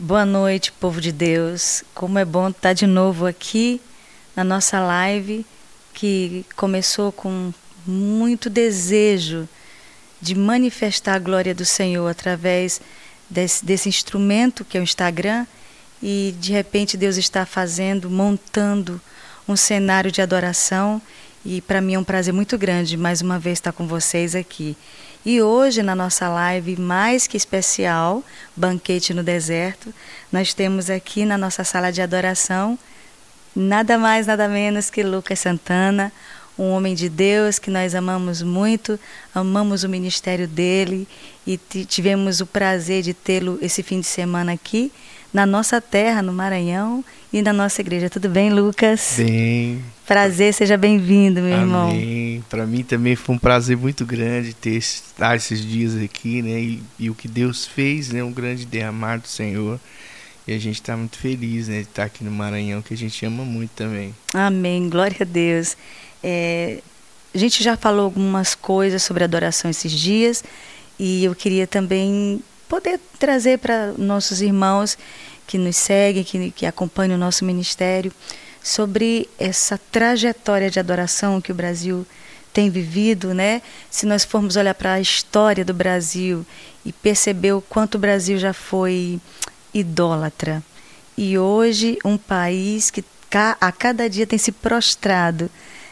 Boa noite, povo de Deus. Como é bom estar de novo aqui na nossa live, que começou com muito desejo de manifestar a glória do Senhor através desse, desse instrumento que é o Instagram. E de repente Deus está fazendo, montando um cenário de adoração. E para mim é um prazer muito grande mais uma vez estar com vocês aqui. E hoje, na nossa live mais que especial, Banquete no Deserto, nós temos aqui na nossa sala de adoração nada mais, nada menos que Lucas Santana, um homem de Deus que nós amamos muito, amamos o ministério dele e tivemos o prazer de tê-lo esse fim de semana aqui na nossa terra, no Maranhão e na nossa igreja. Tudo bem, Lucas? Bem. Prazer, seja bem-vindo, meu Amém. irmão. Amém. Para mim também foi um prazer muito grande ter estar esses dias aqui, né? E, e, o que Deus fez, né? Um grande derramar do Senhor. E a gente está muito feliz, né? De estar aqui no Maranhão, que a gente ama muito também. Amém. Glória a Deus. É, a gente já falou algumas coisas sobre adoração esses dias e eu queria também poder trazer para nossos irmãos que nos seguem, que, que acompanham o nosso ministério, sobre essa trajetória de adoração que o Brasil tem vivido, né? Se nós formos olhar para a história do Brasil e perceber o quanto o Brasil já foi idólatra. E hoje um país que a cada dia tem se prostrado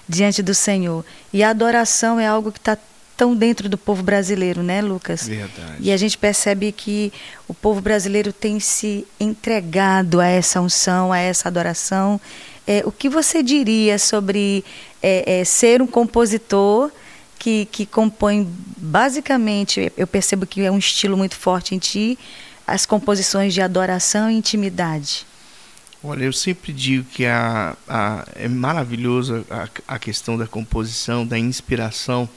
diante do Senhor. E a adoração é algo que está tão dentro do povo brasileiro, né, Lucas? Verdade. E a gente percebe que o povo brasileiro tem se entregado a essa unção, a essa adoração. É, o que você diria sobre é, é, ser um compositor que, que compõe basicamente, eu percebo que é um estilo muito forte em ti, as composições de adoração e intimidade? Olha, eu sempre digo que a, a, é maravilhoso a, a questão da composição, da inspiração.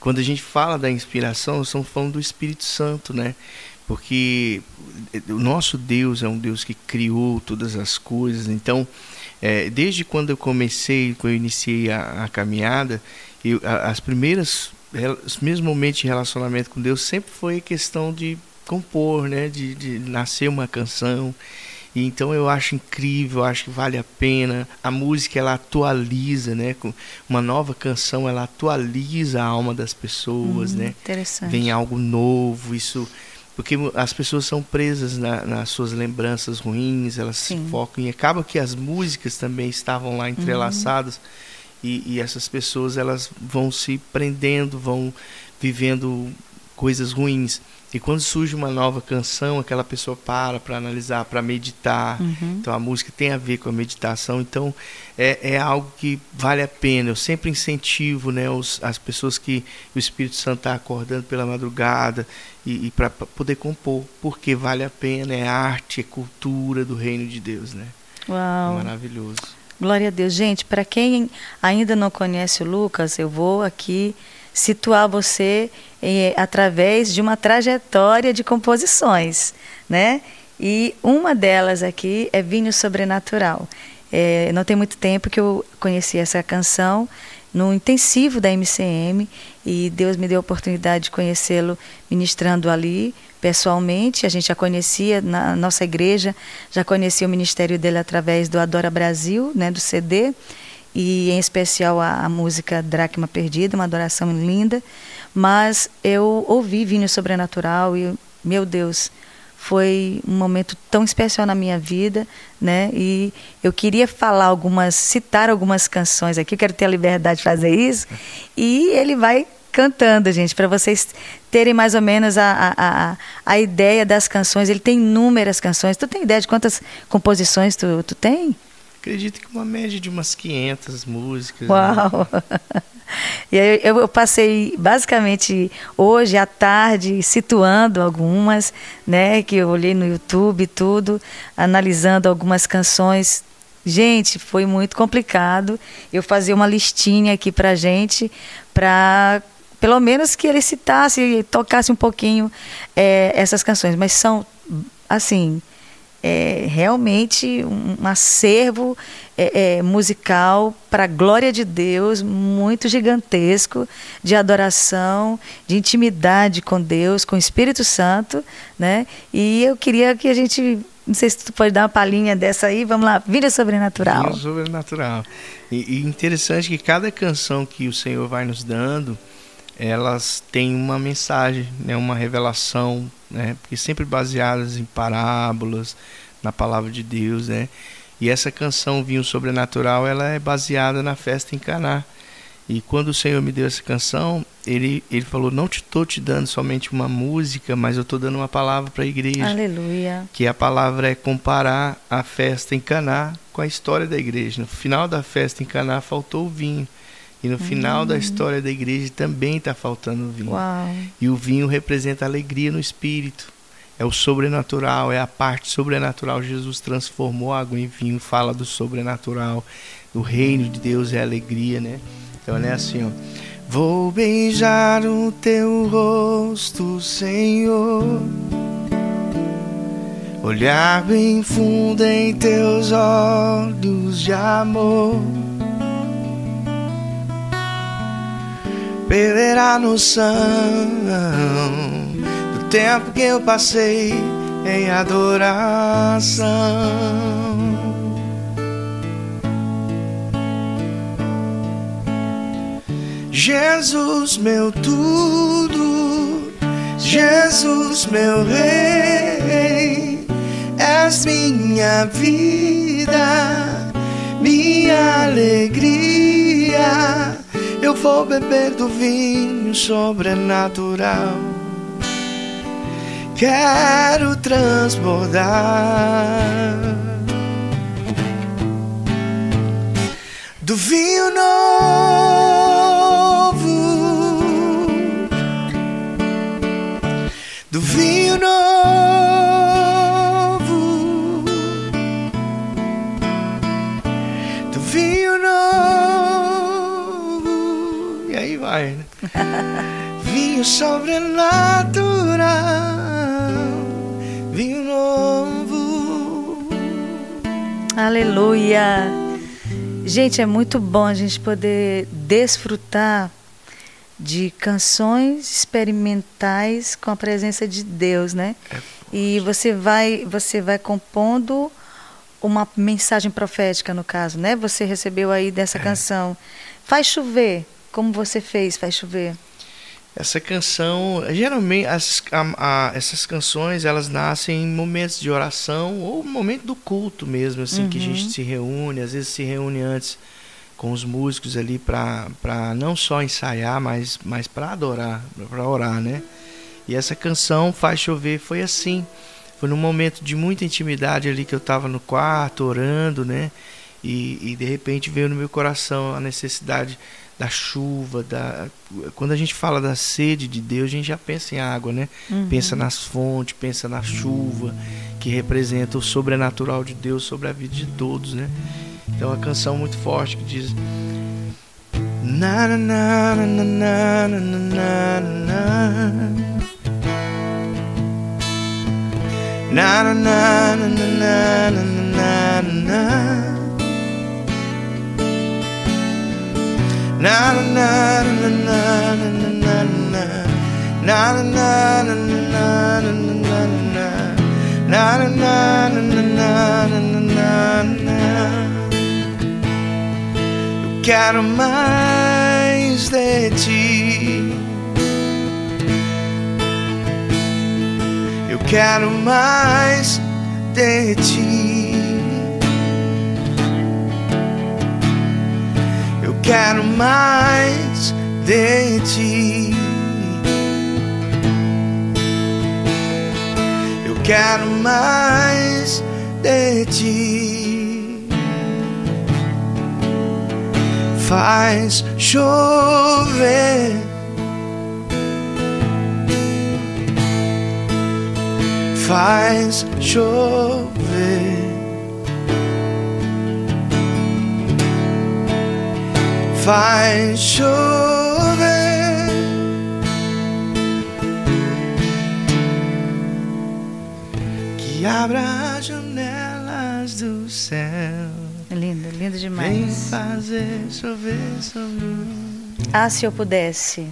Quando a gente fala da inspiração, estamos falando do Espírito Santo, né? Porque o nosso Deus é um Deus que criou todas as coisas. Então, é, desde quando eu comecei, quando eu iniciei a, a caminhada, eu, a, as primeiras, os primeiros momentos de relacionamento com Deus sempre foi questão de compor, né? De, de nascer uma canção. Então eu acho incrível, acho que vale a pena. A música ela atualiza, né? Com uma nova canção ela atualiza a alma das pessoas, hum, né? Interessante. Vem algo novo, isso porque as pessoas são presas na, nas suas lembranças ruins, elas Sim. se focam e acaba que as músicas também estavam lá entrelaçadas uhum. e, e essas pessoas elas vão se prendendo, vão vivendo coisas ruins. E quando surge uma nova canção, aquela pessoa para para analisar, para meditar. Uhum. Então a música tem a ver com a meditação. Então é, é algo que vale a pena. Eu sempre incentivo né, os, as pessoas que o Espírito Santo está acordando pela madrugada e, e para poder compor, porque vale a pena. É arte, é cultura do reino de Deus. Né? Uau. É maravilhoso. Glória a Deus. Gente, para quem ainda não conhece o Lucas, eu vou aqui situar você eh, através de uma trajetória de composições, né? E uma delas aqui é Vinho Sobrenatural. É, não tem muito tempo que eu conheci essa canção no intensivo da MCM e Deus me deu a oportunidade de conhecê-lo ministrando ali pessoalmente. A gente já conhecia na nossa igreja, já conhecia o ministério dele através do Adora Brasil, né, do CD e em especial a, a música Dracma Perdida, uma adoração linda. Mas eu ouvi Vinho Sobrenatural e, meu Deus, foi um momento tão especial na minha vida, né? E eu queria falar algumas, citar algumas canções aqui, eu quero ter a liberdade de fazer isso. E ele vai cantando, gente, para vocês terem mais ou menos a, a, a, a, ideia das canções. Ele tem inúmeras canções. Tu tem ideia de quantas composições tu, tu tem? Acredito que uma média de umas 500 músicas. Né? Uau! Né? E aí eu, passei basicamente hoje à tarde situando algumas, né, que eu olhei no YouTube tudo, analisando algumas canções. Gente, foi muito complicado. Eu fazer uma listinha aqui pra gente, para pelo menos que ele citasse, tocasse um pouquinho é, essas canções, mas são assim, é, realmente um acervo é, é, musical para a glória de Deus, muito gigantesco, de adoração, de intimidade com Deus, com o Espírito Santo, né? E eu queria que a gente Não sei se tu pode dar uma palhinha dessa aí. Vamos lá, Vida Sobrenatural. Vida Sobrenatural. E, e interessante que cada canção que o Senhor vai nos dando, elas têm uma mensagem, né, uma revelação, né, porque sempre baseadas em parábolas, na palavra de Deus, né? E essa canção Vinho Sobrenatural, ela é baseada na festa em Caná. E quando o Senhor me deu essa canção, ele, ele falou: Não estou te, te dando somente uma música, mas eu estou dando uma palavra para a igreja. Aleluia. Que a palavra é comparar a festa em Caná com a história da igreja. No final da festa em Caná faltou o vinho. E no hum. final da história da igreja também está faltando vinho. Uau. E o vinho representa alegria no espírito. É o sobrenatural, é a parte sobrenatural. Jesus transformou água em vinho, fala do sobrenatural. O reino de Deus é alegria, né? Então é assim, ó. Vou beijar o teu rosto, Senhor. Olhar bem fundo em teus olhos de amor. Perder a noção do tempo que eu passei em adoração. Jesus, meu tudo, Jesus, meu rei, és minha vida, minha alegria. Eu vou beber do vinho sobrenatural. Quero transbordar. Do vinho novo. Do vinho novo, vinho sobrenatural, vinho novo. Aleluia. Gente, é muito bom a gente poder desfrutar de canções experimentais com a presença de Deus, né? É. E você vai você vai compondo uma mensagem profética no caso, né? Você recebeu aí dessa é. canção. Faz chover, como você fez, faz chover. Essa canção, geralmente as, a, a, essas canções elas nascem em momentos de oração ou momento do culto mesmo, assim uhum. que a gente uhum. se reúne, às vezes se reúne antes com os músicos ali para não só ensaiar, mas, mas para adorar, para orar, né? E essa canção Faz Chover foi assim. Foi num momento de muita intimidade ali que eu estava no quarto orando, né? E, e de repente veio no meu coração a necessidade da chuva, da quando a gente fala da sede de Deus, a gente já pensa em água, né? Uhum. Pensa nas fontes, pensa na chuva, que representa o sobrenatural de Deus sobre a vida de todos, né? Tem uma canção muito forte que diz na na na na na na na na na na na na na na na na Na na na na na na na na na na na na na na na na na na na na quero mais de ti. Eu quero mais de ti. Quero mais de ti. Eu quero mais de ti. faz chover. Faz chover. Faz chover. Que abra as janelas do céu Lindo, lindo demais. Vem fazer chover sobre Ah, se eu pudesse.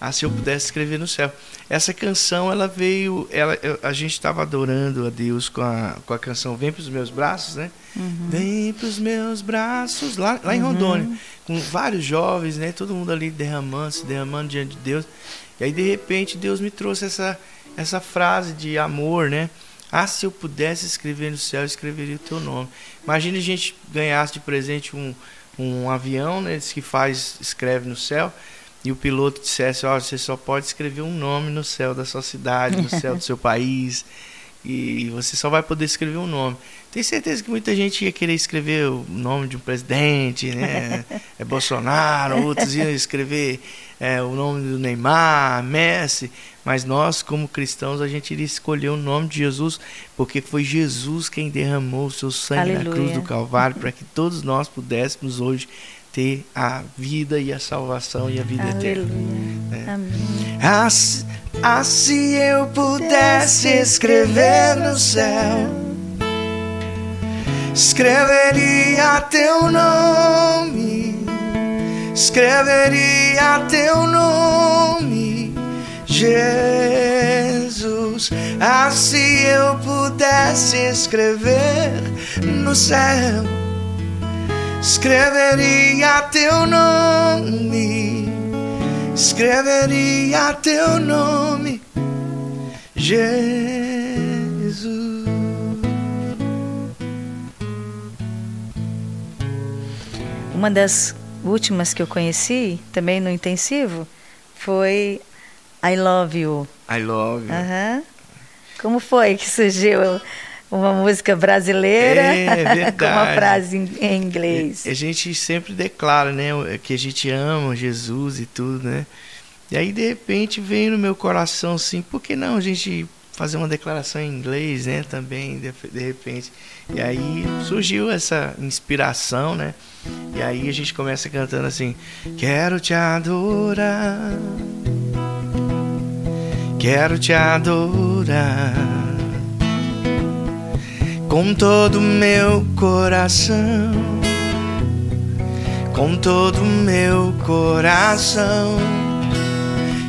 Ah, se eu pudesse escrever no céu. Essa canção ela veio, ela, a gente estava adorando a Deus com a, com a canção Vem para os meus braços, né? Uhum. Vem para os meus braços, lá, lá em uhum. Rondônia, com vários jovens, né? Todo mundo ali derramando, se derramando diante de Deus. E aí de repente Deus me trouxe essa essa frase de amor, né? Ah, se eu pudesse escrever no céu, eu escreveria o teu nome. Imagina a gente ganhasse de presente um, um avião, né? que faz, escreve no céu e o piloto dissesse, ó, oh, você só pode escrever um nome no céu da sua cidade, no céu do seu país, e você só vai poder escrever um nome. Tenho certeza que muita gente ia querer escrever o nome de um presidente, né? É Bolsonaro, outros iam escrever é, o nome do Neymar, Messi, mas nós, como cristãos, a gente iria escolher o nome de Jesus, porque foi Jesus quem derramou o seu sangue Aleluia. na cruz do Calvário, para que todos nós pudéssemos hoje ter a vida e a salvação e a vida Aleluia. eterna. Né? Ah, ah, se eu pudesse escrever no céu, escreveria teu nome, escreveria teu nome, Jesus. Ah, se eu pudesse escrever no céu escreveria teu nome, escreveria teu nome, Jesus. Uma das últimas que eu conheci, também no intensivo, foi I Love You. I Love You. Uhum. Como foi que surgiu uma música brasileira é, com uma frase em inglês. A gente sempre declara, né, que a gente ama Jesus e tudo, né? E aí de repente veio no meu coração assim, por que não a gente fazer uma declaração em inglês, né, também de, de repente. E aí surgiu essa inspiração, né? E aí a gente começa cantando assim: Quero te adorar. Quero te adorar com todo meu coração, com todo meu coração.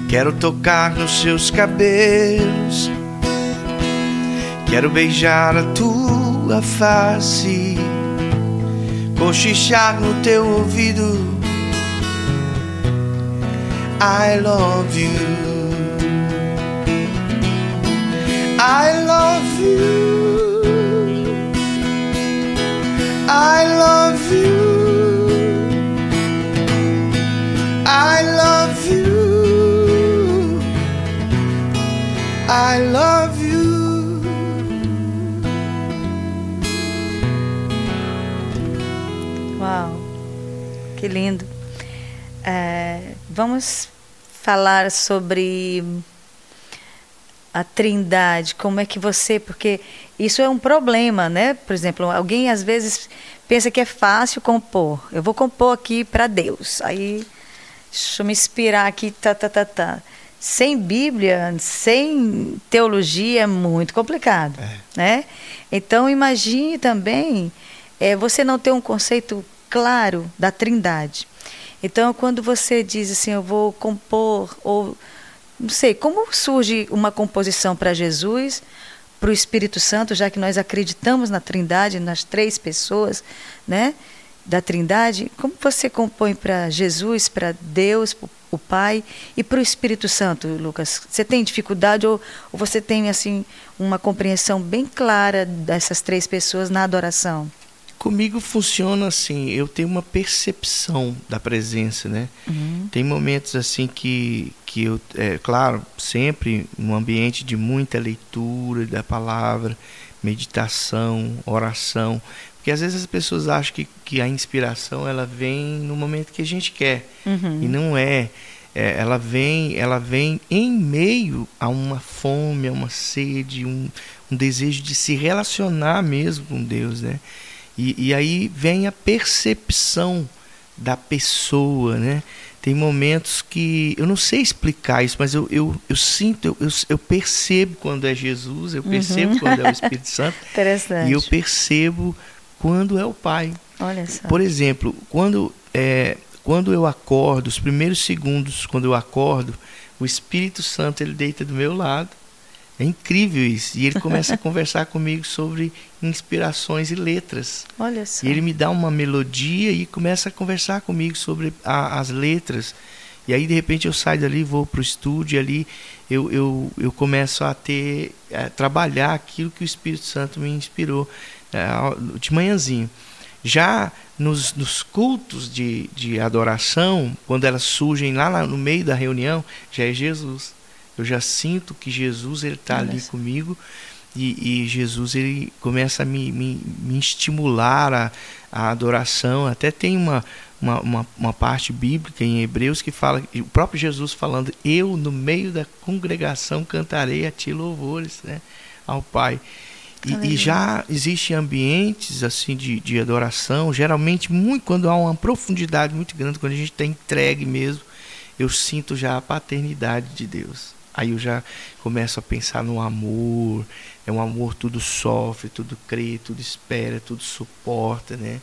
Quero tocar nos seus cabelos, quero beijar a tua face, cochichar no teu ouvido. I love you. I love you. I love you. I love you. I love you. Uau, que lindo. É, vamos falar sobre a trindade, como é que você, porque isso é um problema, né? Por exemplo, alguém às vezes pensa que é fácil compor. Eu vou compor aqui para Deus. Aí, deixa eu me inspirar aqui, tá, tá, tá, tá. Sem Bíblia, sem teologia é muito complicado, é. né? Então imagine também é, você não ter um conceito claro da Trindade. Então, quando você diz assim, eu vou compor ou não sei, como surge uma composição para Jesus, para o Espírito Santo, já que nós acreditamos na Trindade, nas três pessoas, né? Da Trindade, como você compõe para Jesus, para Deus, o Pai e para o Espírito Santo, Lucas? Você tem dificuldade ou, ou você tem assim uma compreensão bem clara dessas três pessoas na adoração? Comigo funciona assim, eu tenho uma percepção da presença, né? Uhum. Tem momentos assim que, que eu, é claro, sempre um ambiente de muita leitura da palavra, meditação, oração, porque às vezes as pessoas acham que, que a inspiração ela vem no momento que a gente quer uhum. e não é. é. Ela vem, ela vem em meio a uma fome, a uma sede, um, um desejo de se relacionar mesmo com Deus, né? E, e aí vem a percepção da pessoa, né? Tem momentos que eu não sei explicar isso, mas eu, eu, eu sinto, eu, eu, eu percebo quando é Jesus, eu percebo uhum. quando é o Espírito Santo. Interessante. E eu percebo quando é o Pai. Olha só. Por exemplo, quando, é, quando eu acordo, os primeiros segundos quando eu acordo, o Espírito Santo ele deita do meu lado. É incrível isso. E ele começa a conversar comigo sobre inspirações e letras. Olha só. E ele me dá uma melodia e começa a conversar comigo sobre a, as letras. E aí, de repente, eu saio dali, vou para o estúdio e ali eu, eu, eu começo a ter, a trabalhar aquilo que o Espírito Santo me inspirou é, de manhãzinho. Já nos, nos cultos de, de adoração, quando elas surgem lá no meio da reunião, já é Jesus. Eu já sinto que Jesus ele está ali comigo e, e, Jesus ele começa a me, me, me estimular a, a adoração. Até tem uma, uma, uma, uma, parte bíblica em Hebreus que fala, o próprio Jesus falando, eu no meio da congregação cantarei a ti louvores né, ao Pai. E, e, já existem ambientes assim de, de adoração, geralmente muito quando há uma profundidade muito grande, quando a gente está entregue mesmo, eu sinto já a paternidade de Deus. Aí eu já começo a pensar no amor, é um amor tudo sofre, tudo crê, tudo espera, tudo suporta, né?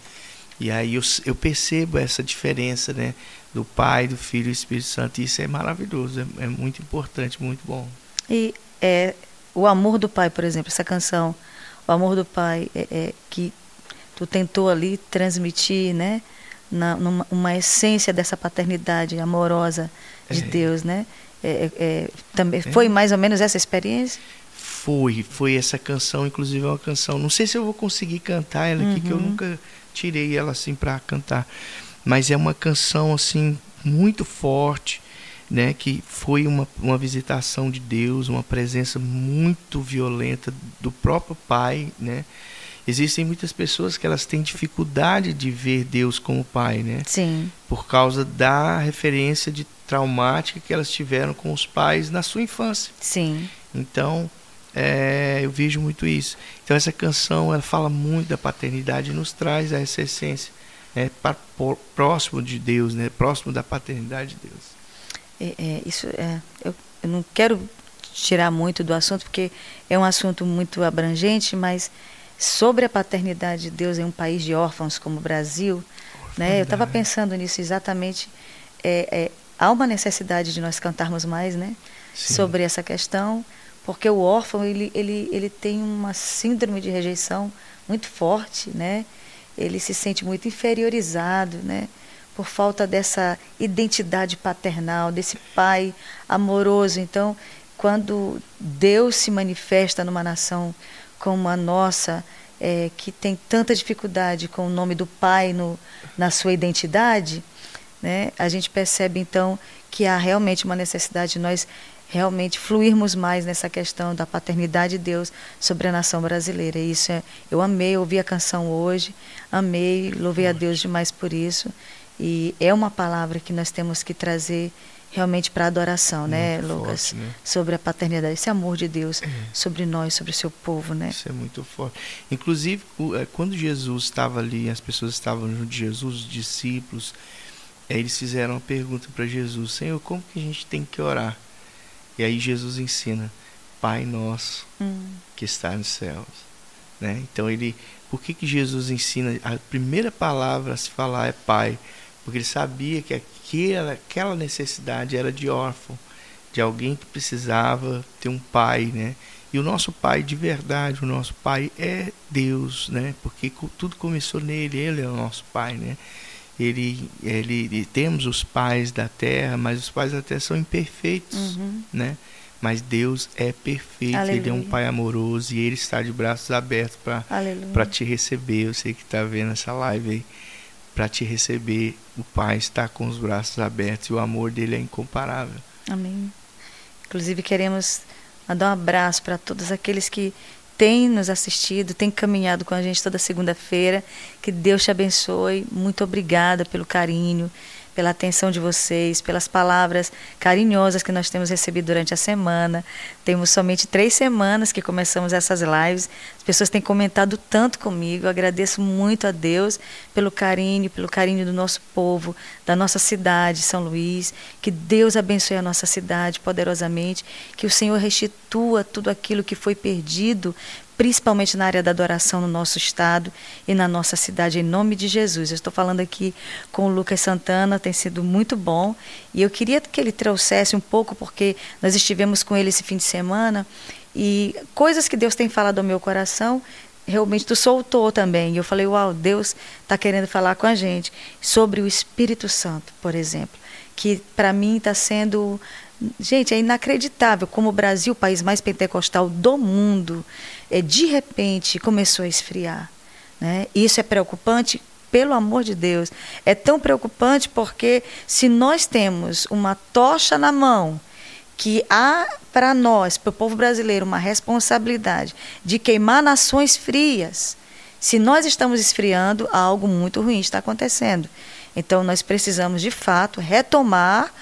E aí eu, eu percebo essa diferença, né? Do Pai, do Filho e do Espírito Santo. E isso é maravilhoso, é, é muito importante, muito bom. E é, o amor do Pai, por exemplo, essa canção o amor do pai é, é que tu tentou ali transmitir, né? Na, numa uma essência dessa paternidade amorosa de é. Deus, né? É, é, também é. foi mais ou menos essa experiência? Foi, foi essa canção, inclusive é uma canção. Não sei se eu vou conseguir cantar ela aqui, uhum. que eu uhum. nunca tirei ela assim para cantar, mas é uma canção assim muito forte né, que foi uma, uma visitação de Deus, uma presença muito violenta do próprio Pai, né? Existem muitas pessoas que elas têm dificuldade de ver Deus como Pai, né? Sim. Por causa da referência de traumática que elas tiveram com os pais na sua infância. Sim. Então, é, eu vejo muito isso. Então essa canção ela fala muito da paternidade e nos traz essa essência, né, para, próximo de Deus, né, próximo da paternidade de Deus é, é, isso é, eu, eu não quero tirar muito do assunto porque é um assunto muito abrangente, mas sobre a paternidade de Deus em um país de órfãos como o Brasil, né? Eu estava pensando nisso exatamente. É, é, há uma necessidade de nós cantarmos mais, né? Sim. Sobre essa questão, porque o órfão ele, ele, ele tem uma síndrome de rejeição muito forte, né? Ele se sente muito inferiorizado, né? por falta dessa identidade paternal, desse pai amoroso. Então, quando Deus se manifesta numa nação como a nossa, é, que tem tanta dificuldade com o nome do pai no, na sua identidade, né, a gente percebe então que há realmente uma necessidade de nós realmente fluirmos mais nessa questão da paternidade de Deus sobre a nação brasileira. E isso é, eu amei ouvir a canção hoje, amei, louvei a Deus demais por isso. E é uma palavra que nós temos que trazer realmente para adoração, né, muito né, Lucas? Forte, né? Sobre a paternidade, esse amor de Deus é. sobre nós, sobre o seu povo, né? Isso é muito forte. Inclusive, é, quando Jesus estava ali, as pessoas estavam junto de Jesus, os discípulos, eles fizeram uma pergunta para Jesus: Senhor, como que a gente tem que orar? E aí Jesus ensina: Pai nosso hum. que está nos céus. Né? Então ele, por que que Jesus ensina a primeira palavra a se falar é Pai? porque ele sabia que aquela, aquela necessidade era de órfão, de alguém que precisava ter um pai, né? E o nosso pai de verdade, o nosso pai é Deus, né? Porque tudo começou nele, ele é o nosso pai, né? Ele, ele, ele temos os pais da terra, mas os pais da terra são imperfeitos, uhum. né? Mas Deus é perfeito, Aleluia. Ele é um Pai amoroso e Ele está de braços abertos para te receber. Eu sei que está vendo essa live aí para te receber. O Pai está com os braços abertos e o amor dele é incomparável. Amém. Inclusive queremos mandar um abraço para todos aqueles que têm nos assistido, têm caminhado com a gente toda segunda-feira. Que Deus te abençoe. Muito obrigada pelo carinho pela atenção de vocês, pelas palavras carinhosas que nós temos recebido durante a semana. Temos somente três semanas que começamos essas lives. As pessoas têm comentado tanto comigo. Eu agradeço muito a Deus pelo carinho, pelo carinho do nosso povo, da nossa cidade, São Luís. Que Deus abençoe a nossa cidade poderosamente. Que o Senhor restitua tudo aquilo que foi perdido principalmente na área da adoração no nosso estado e na nossa cidade, em nome de Jesus. Eu estou falando aqui com o Lucas Santana, tem sido muito bom, e eu queria que ele trouxesse um pouco, porque nós estivemos com ele esse fim de semana, e coisas que Deus tem falado ao meu coração, realmente tu soltou também. E eu falei, uau, Deus está querendo falar com a gente sobre o Espírito Santo, por exemplo, que para mim está sendo Gente, é inacreditável como o Brasil, o país mais pentecostal do mundo, de repente começou a esfriar. Né? Isso é preocupante, pelo amor de Deus. É tão preocupante porque se nós temos uma tocha na mão, que há para nós, para o povo brasileiro, uma responsabilidade de queimar nações frias. Se nós estamos esfriando, algo muito ruim está acontecendo. Então, nós precisamos, de fato, retomar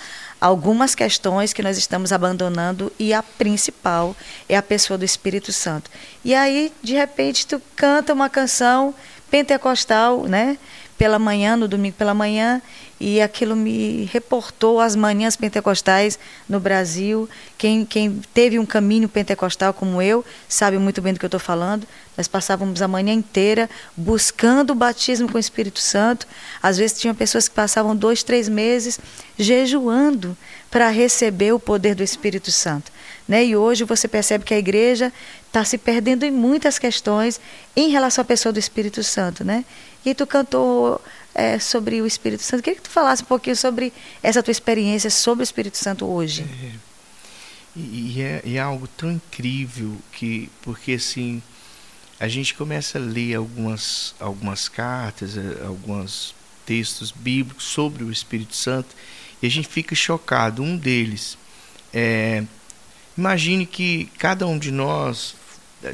algumas questões que nós estamos abandonando e a principal é a pessoa do Espírito Santo. E aí, de repente, tu canta uma canção pentecostal, né? Pela manhã, no domingo pela manhã, e aquilo me reportou as manhãs pentecostais no Brasil. Quem, quem teve um caminho pentecostal como eu sabe muito bem do que eu estou falando. Nós passávamos a manhã inteira buscando o batismo com o Espírito Santo. Às vezes tinha pessoas que passavam dois, três meses jejuando para receber o poder do Espírito Santo. Né? E hoje você percebe que a igreja está se perdendo em muitas questões em relação à pessoa do Espírito Santo. Né? E tu cantou é, sobre o Espírito Santo. Queria que tu falasse um pouquinho sobre essa tua experiência sobre o Espírito Santo hoje. É, e, é, é algo tão incrível que, porque assim, a gente começa a ler algumas, algumas cartas, é, alguns textos bíblicos sobre o Espírito Santo e a gente fica chocado. Um deles é. Imagine que cada um de nós,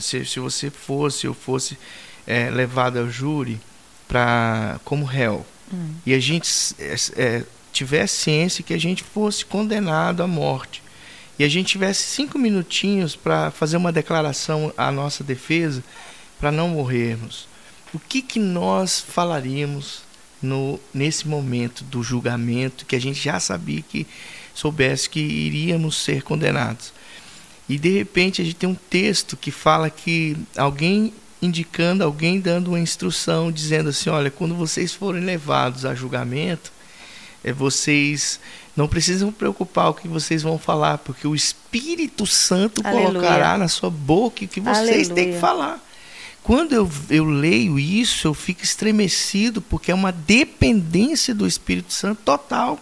se, se você fosse, eu fosse é, levado ao júri, para como réu hum. e a gente é, tivesse ciência que a gente fosse condenado à morte e a gente tivesse cinco minutinhos para fazer uma declaração à nossa defesa para não morrermos, o que que nós falaríamos no nesse momento do julgamento que a gente já sabia que soubesse que iríamos ser condenados? E de repente a gente tem um texto que fala que alguém indicando alguém dando uma instrução dizendo assim, olha, quando vocês forem levados a julgamento, é, vocês não precisam preocupar o que vocês vão falar, porque o Espírito Santo Aleluia. colocará na sua boca o que vocês Aleluia. têm que falar. Quando eu, eu leio isso, eu fico estremecido, porque é uma dependência do Espírito Santo total.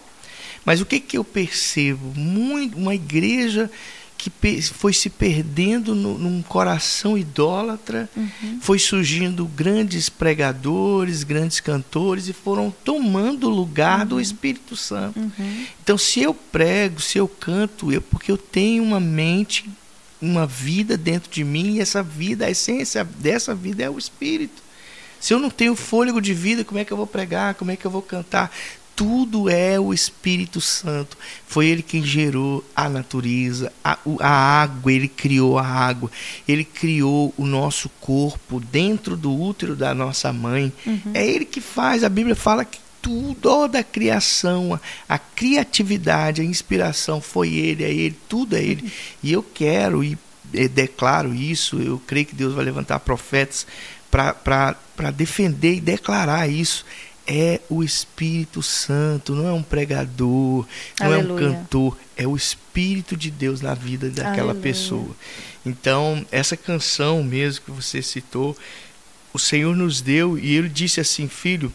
Mas o que, que eu percebo? Muito, uma igreja que foi se perdendo no, num coração idólatra, uhum. foi surgindo grandes pregadores, grandes cantores e foram tomando o lugar uhum. do Espírito Santo. Uhum. Então, se eu prego, se eu canto, eu porque eu tenho uma mente, uma vida dentro de mim e essa vida, a essência dessa vida é o Espírito. Se eu não tenho fôlego de vida, como é que eu vou pregar? Como é que eu vou cantar? tudo é o Espírito Santo. Foi ele quem gerou a natureza, a, a, água, ele criou a água, ele criou o nosso corpo dentro do útero da nossa mãe. Uhum. É ele que faz, a Bíblia fala que toda a criação, a, criatividade, a inspiração foi ele, é ele, tudo é ele. E eu quero e, e declaro isso, eu creio que Deus vai levantar profetas para defender e declarar isso é o Espírito Santo, não é um pregador, não Aleluia. é um cantor, é o Espírito de Deus na vida daquela Aleluia. pessoa. Então, essa canção mesmo que você citou, o Senhor nos deu e ele disse assim: Filho,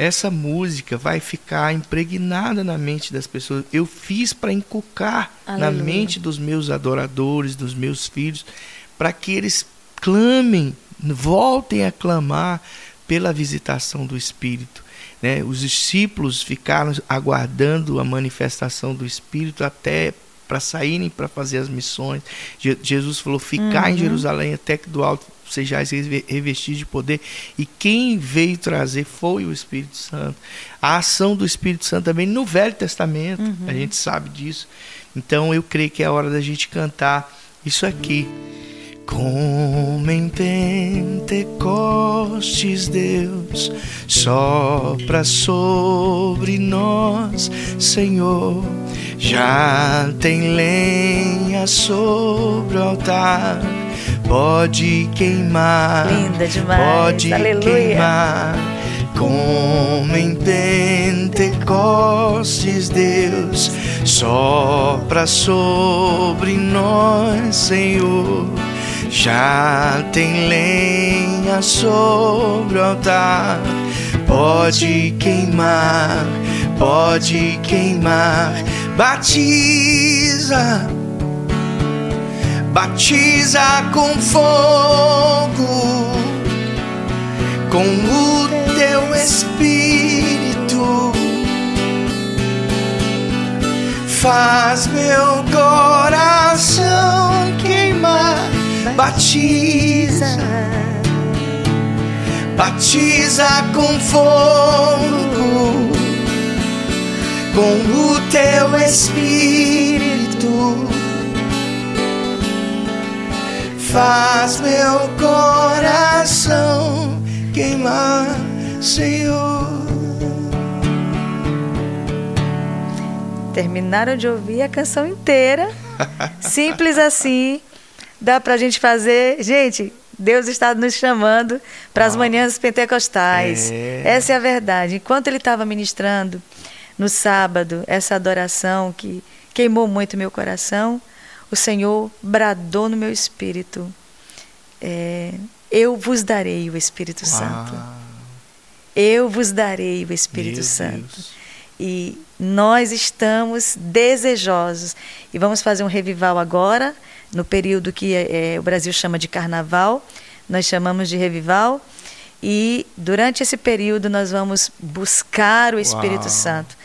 essa música vai ficar impregnada na mente das pessoas. Eu fiz para inculcar Aleluia. na mente dos meus adoradores, dos meus filhos, para que eles clamem, voltem a clamar pela visitação do Espírito. Né? Os discípulos ficaram aguardando a manifestação do Espírito até para saírem para fazer as missões. Jesus falou: ficar uhum. em Jerusalém até que do alto sejais revestidos de poder. E quem veio trazer foi o Espírito Santo. A ação do Espírito Santo também no Velho Testamento, uhum. a gente sabe disso. Então eu creio que é hora da gente cantar isso aqui. Como em Pentecostes, Deus sopra sobre nós, Senhor. Já tem lenha sobre o altar pode queimar. Linda demais. Pode Aleluia. queimar. Como em Pentecostes, Deus sopra sobre nós, Senhor. Já tem lenha sobre o altar, pode queimar, pode queimar, batiza, batiza com fogo, com o teu espírito. Faz meu coração queimar, batiza, batiza com fogo, com o teu espírito. Faz meu coração queimar, Senhor. Terminaram de ouvir a canção inteira. Simples assim. Dá pra gente fazer. Gente, Deus está nos chamando para as manhãs pentecostais. É. Essa é a verdade. Enquanto ele estava ministrando no sábado, essa adoração que queimou muito meu coração, o Senhor bradou no meu espírito: é, Eu vos darei o Espírito Santo. Uau, Eu vos darei o Espírito meu Santo. Deus. E nós estamos desejosos. E vamos fazer um revival agora, no período que eh, o Brasil chama de carnaval. Nós chamamos de revival. E durante esse período nós vamos buscar o Espírito Uau. Santo.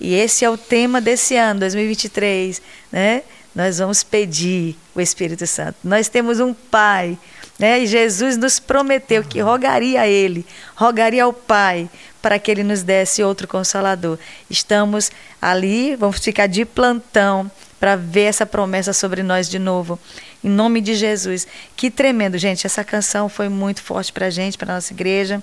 E esse é o tema desse ano, 2023, né? Nós vamos pedir o Espírito Santo. Nós temos um Pai, né? E Jesus nos prometeu que rogaria a Ele, rogaria ao Pai, para que Ele nos desse outro consolador. Estamos ali, vamos ficar de plantão para ver essa promessa sobre nós de novo. Em nome de Jesus. Que tremendo, gente. Essa canção foi muito forte para a gente, para a nossa igreja.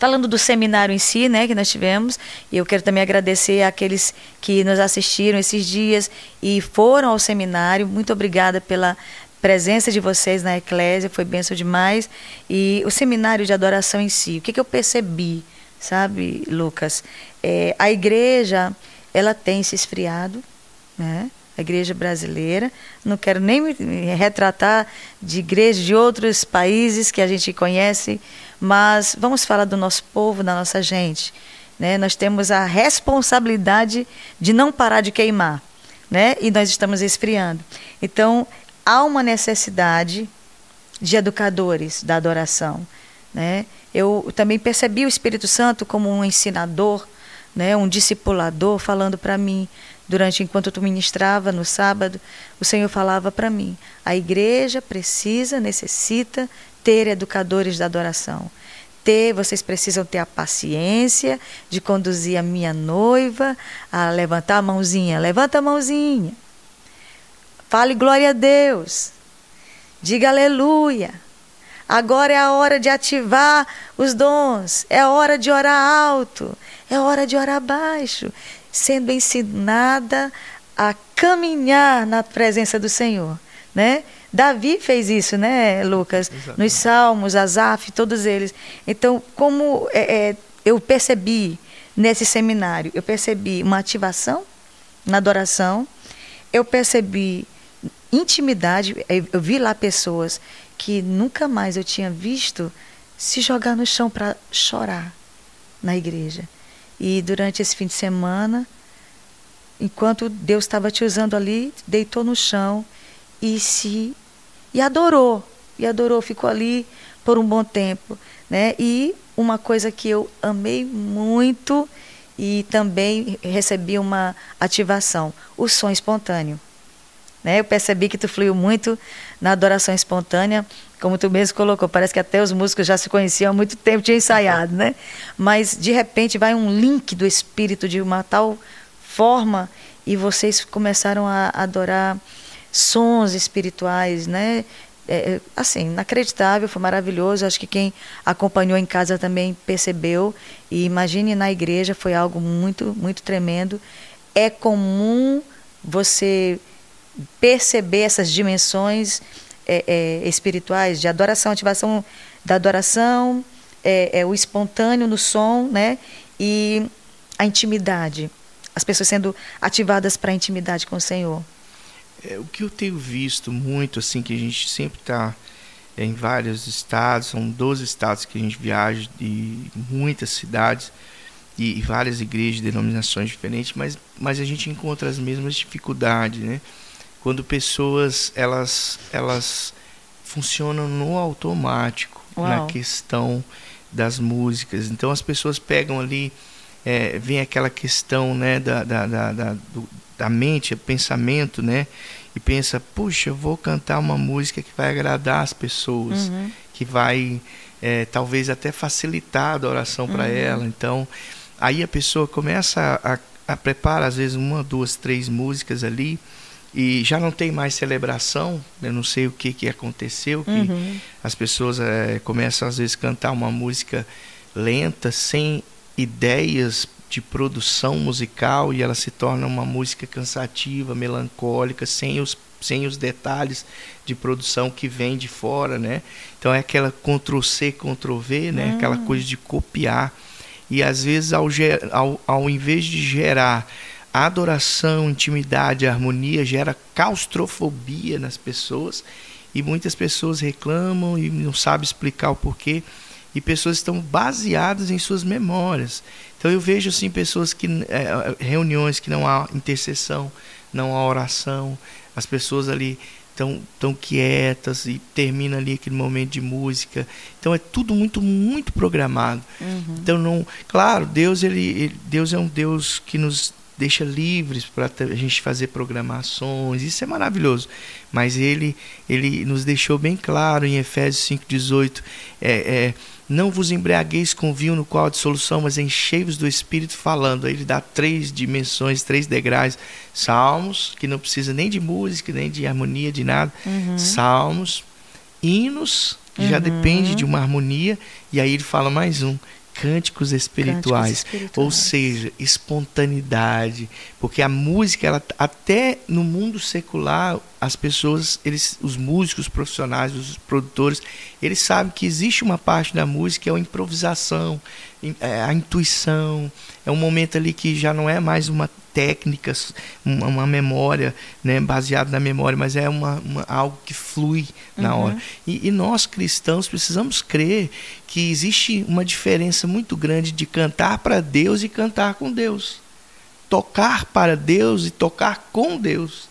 Falando do seminário em si, né, que nós tivemos, e eu quero também agradecer àqueles que nos assistiram esses dias e foram ao seminário. Muito obrigada pela presença de vocês na Eclésia, foi benção demais. E o seminário de adoração em si, o que, que eu percebi, sabe, Lucas? É, a igreja, ela tem se esfriado, né? A igreja brasileira, não quero nem me retratar de igrejas de outros países que a gente conhece, mas vamos falar do nosso povo, da nossa gente. Né? Nós temos a responsabilidade de não parar de queimar, né? e nós estamos esfriando. Então, há uma necessidade de educadores da adoração. Né? Eu também percebi o Espírito Santo como um ensinador, né? um discipulador, falando para mim, durante enquanto tu ministrava no sábado, o Senhor falava para mim: a igreja precisa, necessita ter educadores da adoração. Ter, vocês precisam ter a paciência de conduzir a minha noiva a levantar a mãozinha, levanta a mãozinha. Fale glória a Deus. Diga aleluia. Agora é a hora de ativar os dons, é hora de orar alto, é hora de orar baixo, sendo ensinada a caminhar na presença do Senhor, né? Davi fez isso, né, Lucas? Exatamente. Nos Salmos, Asaf, todos eles. Então, como é, é, eu percebi nesse seminário, eu percebi uma ativação na adoração, eu percebi intimidade, eu, eu vi lá pessoas que nunca mais eu tinha visto se jogar no chão para chorar na igreja. E durante esse fim de semana, enquanto Deus estava te usando ali, deitou no chão e se e adorou, e adorou, ficou ali por um bom tempo, né? E uma coisa que eu amei muito e também recebi uma ativação, o som espontâneo. Né? Eu percebi que tu fluiu muito na adoração espontânea, como tu mesmo colocou. Parece que até os músicos já se conheciam há muito tempo, tinham ensaiado, né? Mas de repente vai um link do espírito de uma tal forma e vocês começaram a adorar sons espirituais, né? É, assim, inacreditável, foi maravilhoso. Acho que quem acompanhou em casa também percebeu. E imagine na igreja, foi algo muito, muito tremendo. É comum você perceber essas dimensões é, é, espirituais de adoração, ativação da adoração, é, é, o espontâneo no som, né? E a intimidade, as pessoas sendo ativadas para a intimidade com o Senhor. É, o que eu tenho visto muito, assim, que a gente sempre está é, em vários estados, são 12 estados que a gente viaja, de muitas cidades e, e várias igrejas, denominações diferentes, mas, mas a gente encontra as mesmas dificuldades, né? Quando pessoas, elas, elas funcionam no automático, Uau. na questão das músicas. Então as pessoas pegam ali, é, vem aquela questão né, da, da, da, da, do, da mente, pensamento, né? E pensa, puxa, eu vou cantar uma música que vai agradar as pessoas, uhum. que vai é, talvez até facilitar a adoração para uhum. ela. Então, aí a pessoa começa a, a, a preparar, às vezes, uma, duas, três músicas ali e já não tem mais celebração. Eu não sei o que, que aconteceu, que uhum. as pessoas é, começam às vezes a cantar uma música lenta, sem ideias de produção musical, e ela se torna uma música cansativa, melancólica, sem os, sem os detalhes de produção que vem de fora, né? Então é aquela Ctrl C, Ctrl V, né? Uhum. Aquela coisa de copiar. E às vezes ao, ao, ao invés de gerar adoração, intimidade, harmonia gera claustrofobia nas pessoas e muitas pessoas reclamam e não sabem explicar o porquê e pessoas estão baseadas em suas memórias. Então eu vejo assim pessoas que é, reuniões que não há intercessão, não há oração, as pessoas ali estão tão quietas e termina ali aquele momento de música. Então é tudo muito muito programado. Uhum. Então não, claro, Deus ele, ele Deus é um Deus que nos deixa livres para a gente fazer programações, isso é maravilhoso. Mas ele, ele nos deixou bem claro em Efésios 5,18: é, é, não vos embriagueis com vinho no qual há dissolução, mas enchei-vos do Espírito falando. Aí ele dá três dimensões, três degraus. Salmos, que não precisa nem de música, nem de harmonia, de nada. Uhum. Salmos, hinos, que uhum. já depende de uma harmonia. E aí ele fala mais um, cânticos espirituais, cânticos espirituais, ou seja, espontaneidade, porque a música ela até no mundo secular as pessoas, eles, os músicos profissionais, os produtores, eles sabem que existe uma parte da música que é a improvisação, é, a intuição, é um momento ali que já não é mais uma técnica, uma, uma memória, né, baseada na memória, mas é uma, uma algo que flui na uhum. hora. E, e, nós cristãos precisamos crer que existe uma diferença muito grande de cantar para Deus e cantar com Deus, tocar para Deus e tocar com Deus.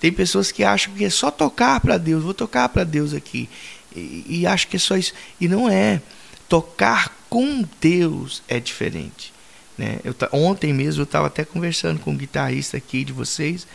Tem pessoas que acham que é só tocar para Deus, vou tocar para Deus aqui, e, e acham que é só isso. E não é. Tocar com Deus é diferente. Né? Eu, ontem mesmo eu estava até conversando com um guitarrista aqui de vocês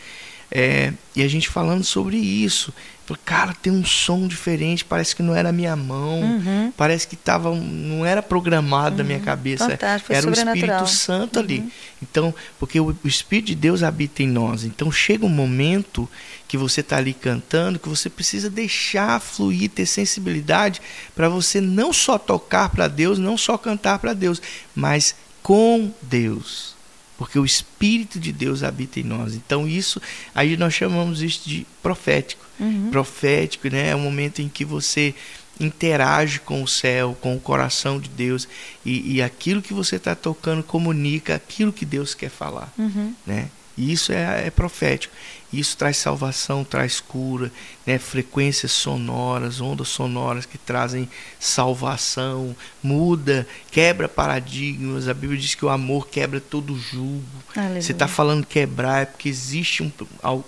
é, e a gente falando sobre isso. Falei, cara, tem um som diferente, parece que não era a minha mão, uhum. parece que tava, não era programado uhum. na minha cabeça. Fantástico, era o Espírito Santo uhum. ali. Então, porque o, o, Espírito de Deus habita em nós. Então chega um momento que você está ali cantando, que você precisa deixar fluir, ter sensibilidade para você não só tocar para Deus, não só cantar para Deus, mas com Deus porque o Espírito de Deus habita em nós. Então isso, aí nós chamamos isso de profético. Uhum. Profético, né? É o momento em que você interage com o céu, com o coração de Deus e, e aquilo que você está tocando comunica aquilo que Deus quer falar, uhum. né? E isso é, é profético. Isso traz salvação, traz cura, né? frequências sonoras, ondas sonoras que trazem salvação, muda, quebra paradigmas. A Bíblia diz que o amor quebra todo julgo. Aleluia. Você está falando quebrar é porque existe um,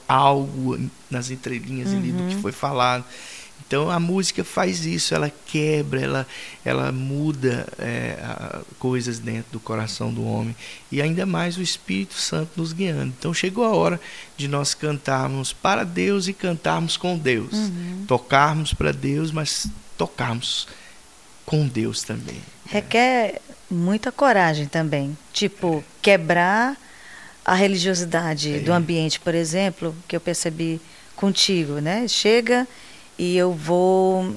algo nas entrelinhas uhum. ali do que uhum. foi falado. Então a música faz isso, ela quebra, ela, ela muda é, coisas dentro do coração do homem e ainda mais o Espírito Santo nos guiando. Então chegou a hora de nós cantarmos para Deus e cantarmos com Deus, uhum. tocarmos para Deus, mas tocarmos com Deus também. Requer muita coragem também, tipo quebrar a religiosidade é. do ambiente, por exemplo, que eu percebi contigo, né? Chega e eu vou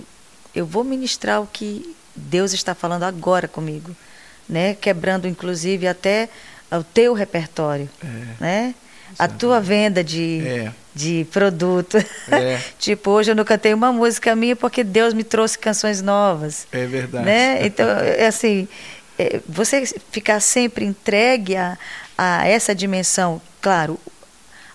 eu vou ministrar o que Deus está falando agora comigo, né? Quebrando inclusive até o teu repertório, é. né? a tua venda de, é. de produto. É. tipo, hoje eu não cantei uma música minha porque Deus me trouxe canções novas. É verdade. Né? Então, é assim, é, você ficar sempre entregue a, a essa dimensão, claro,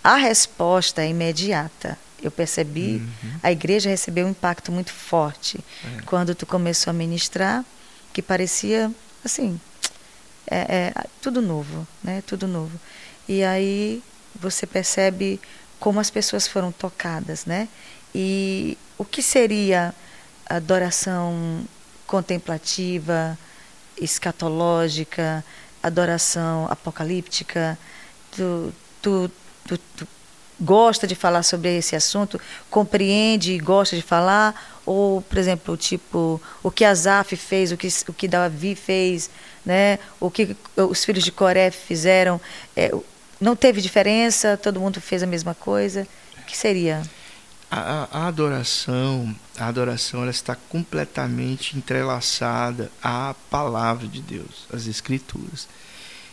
a resposta é imediata. Eu percebi, uhum. a igreja recebeu um impacto muito forte é. quando tu começou a ministrar, que parecia assim, é, é, tudo novo, né? Tudo novo. E aí você percebe como as pessoas foram tocadas, né? E o que seria adoração contemplativa, escatológica, adoração apocalíptica? Tu, tu, tu, tu gosta de falar sobre esse assunto, compreende e gosta de falar, ou, por exemplo, tipo, o que Azaf fez, o que, o que Davi fez, né? o que os filhos de Coré fizeram, é, não teve diferença, todo mundo fez a mesma coisa. O que seria? A, a, adoração, a adoração ela está completamente entrelaçada à palavra de Deus, às escrituras.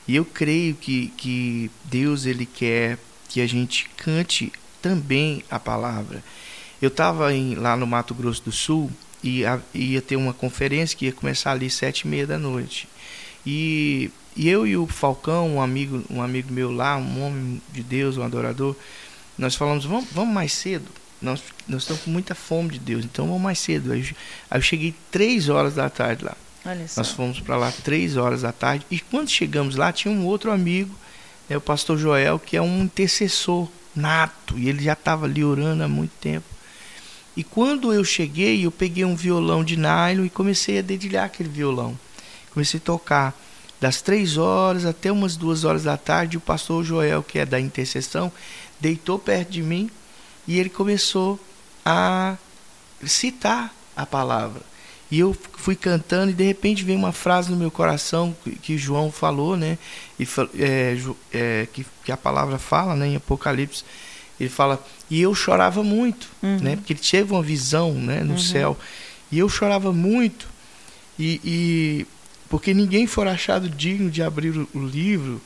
E eu creio que, que Deus ele quer que a gente cante também a palavra. Eu estava lá no Mato Grosso do Sul e a, ia ter uma conferência que ia começar ali sete e meia da noite. E, e eu e o Falcão, um amigo, um amigo meu lá, um homem de Deus, um adorador, nós falamos, vamos, vamos mais cedo. Nós, nós estamos com muita fome de Deus, então vamos mais cedo. Aí, aí eu cheguei três horas da tarde lá. Nós fomos para lá três horas da tarde. E quando chegamos lá, tinha um outro amigo é o pastor Joel, que é um intercessor nato, e ele já estava ali orando há muito tempo. E quando eu cheguei, eu peguei um violão de nylon e comecei a dedilhar aquele violão. Comecei a tocar das três horas até umas duas horas da tarde. O pastor Joel, que é da intercessão, deitou perto de mim e ele começou a citar a palavra. E eu fui cantando e de repente veio uma frase no meu coração que, que João falou, né? E, é, é, que, que, a palavra fala, né? Em Apocalipse, ele fala e eu chorava muito, uhum. né? Porque ele teve uma visão, né? No uhum. céu e eu chorava muito e, e, porque ninguém for achado digno de abrir o, o livro,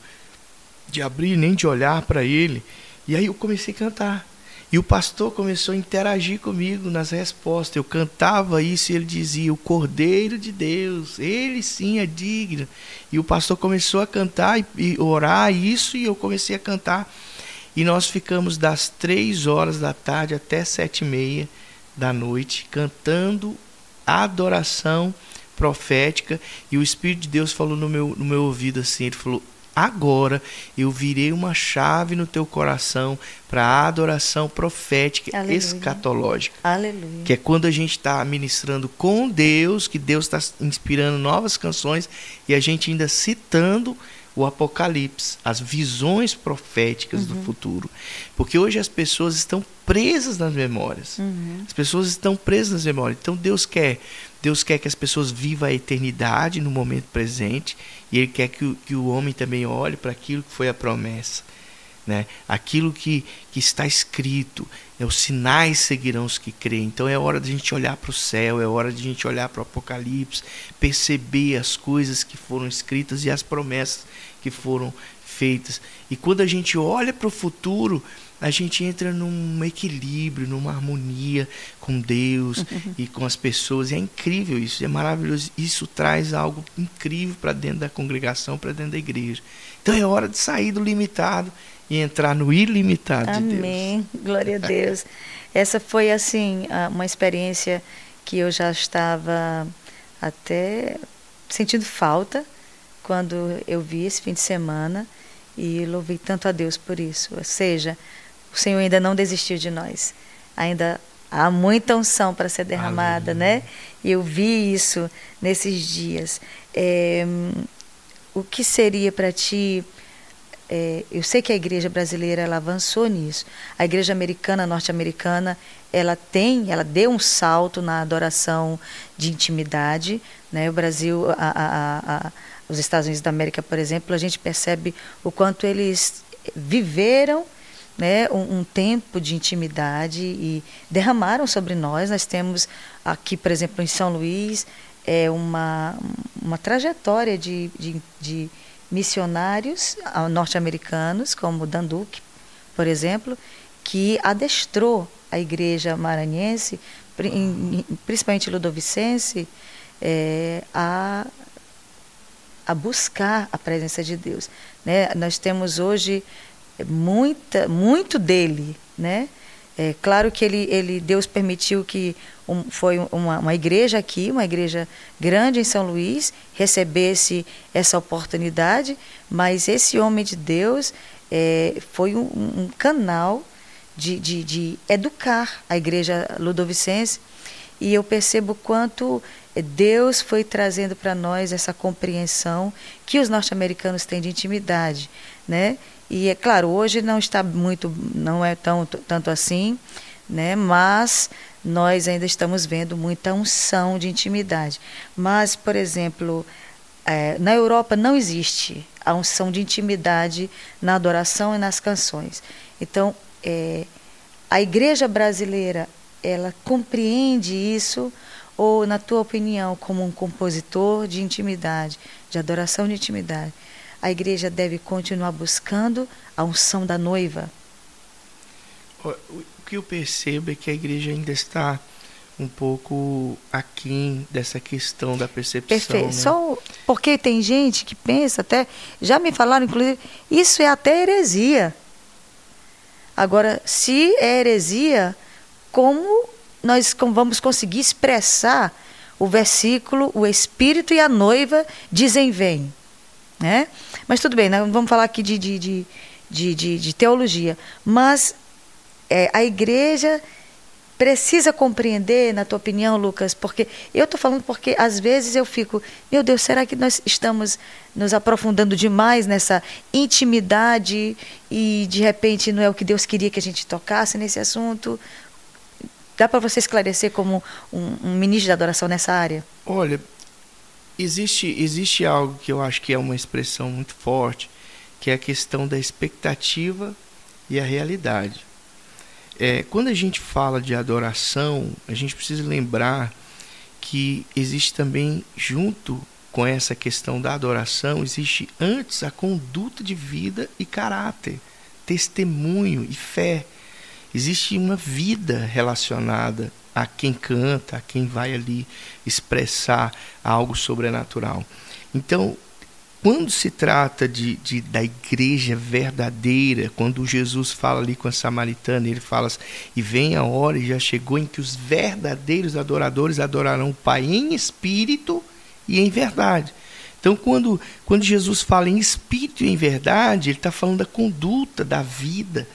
de abrir nem de olhar para ele. E aí eu comecei a cantar. E o pastor começou a interagir comigo nas respostas. Eu cantava isso e ele dizia: O Cordeiro de Deus, ele sim é digno. E o pastor começou a cantar e, e orar isso, e eu comecei a cantar. E nós ficamos das três horas da tarde até sete e meia da noite cantando adoração profética. E o Espírito de Deus falou no meu, no meu ouvido assim: Ele falou, agora eu virei uma chave no teu coração para a adoração profética Aleluia. escatológica. Aleluia. Que é quando a gente está ministrando com Deus, que Deus está inspirando novas canções e a gente ainda citando o Apocalipse, as visões proféticas uhum. do futuro. Porque hoje as pessoas estão presas nas memórias. Uhum. As pessoas estão presas nas memórias. Então Deus quer, Deus quer que as pessoas vivam a eternidade no momento presente e Ele quer que o, que o homem também olhe para aquilo que foi a promessa. Né? Aquilo que, que está escrito, é, os sinais seguirão os que creem. Então é hora de a gente olhar para o céu, é hora de a gente olhar para o Apocalipse, perceber as coisas que foram escritas e as promessas que foram feitas. E quando a gente olha para o futuro, a gente entra num equilíbrio, numa harmonia com Deus uhum. e com as pessoas. E é incrível isso, é maravilhoso. Isso traz algo incrível para dentro da congregação, para dentro da igreja. Então é hora de sair do limitado e entrar no ilimitado Amém. de Deus. Amém. Glória a Deus. Essa foi assim uma experiência que eu já estava até sentindo falta quando eu vi esse fim de semana e louvei tanto a Deus por isso. Ou seja, o Senhor ainda não desistiu de nós. Ainda há muita unção para ser derramada, Aleluia. né? E eu vi isso nesses dias. É, o que seria para ti? É, eu sei que a igreja brasileira ela avançou nisso. A igreja americana, norte-americana, ela tem, ela deu um salto na adoração de intimidade. Né? O Brasil, a, a, a, os Estados Unidos da América, por exemplo, a gente percebe o quanto eles viveram né, um, um, tempo de intimidade e derramaram sobre nós. Nós temos aqui, por exemplo, em São Luís, é uma, uma trajetória de, de, de missionários norte-americanos, como Dan Duque, por exemplo, que adestrou a igreja maranhense, principalmente ludovicense, é, a, a buscar a presença de Deus. Né? Nós temos hoje muita, muito dele, né? É claro que ele, ele Deus permitiu que um, foi uma, uma igreja aqui, uma igreja grande em São Luís, recebesse essa oportunidade, mas esse homem de Deus é, foi um, um canal de, de, de, educar a igreja ludovicense e eu percebo quanto Deus foi trazendo para nós essa compreensão que os norte-americanos têm de intimidade, né? E é claro, hoje não está muito, não é tão tanto assim, né? Mas nós ainda estamos vendo muita unção de intimidade. Mas, por exemplo, é, na Europa não existe a unção de intimidade na adoração e nas canções. Então, é, a igreja brasileira, ela compreende isso ou, na tua opinião, como um compositor de intimidade, de adoração de intimidade? A igreja deve continuar buscando a unção da noiva? O que eu percebo é que a igreja ainda está um pouco aquém dessa questão da percepção. Perfeito. Né? Só porque tem gente que pensa até, já me falaram inclusive, isso é até heresia. Agora, se é heresia, como nós vamos conseguir expressar o versículo, o Espírito e a noiva dizem vem? Né? Mas tudo bem, não vamos falar aqui de, de, de, de, de, teologia. Mas é, a igreja precisa compreender, na tua opinião, Lucas, porque eu estou falando porque às vezes eu fico, meu Deus, será que nós estamos nos aprofundando demais nessa intimidade e de repente não é o que Deus queria que a gente tocasse nesse assunto? Dá para você esclarecer como um, um ministro de adoração nessa área? Olha, existe, existe algo que eu acho que é uma expressão muito forte, que é a questão da expectativa e a realidade. É, quando a gente fala de adoração, a gente precisa lembrar que existe também, junto com essa questão da adoração, existe antes a conduta de vida e caráter, testemunho e fé. Existe uma vida relacionada a quem canta, a quem vai ali expressar algo sobrenatural. Então, quando se trata de, de, da igreja verdadeira, quando Jesus fala ali com a samaritana, ele fala assim, e vem a hora e já chegou em que os verdadeiros adoradores adorarão o Pai em espírito e em verdade. Então, quando, quando Jesus fala em espírito e em verdade, ele está falando da conduta, da vida,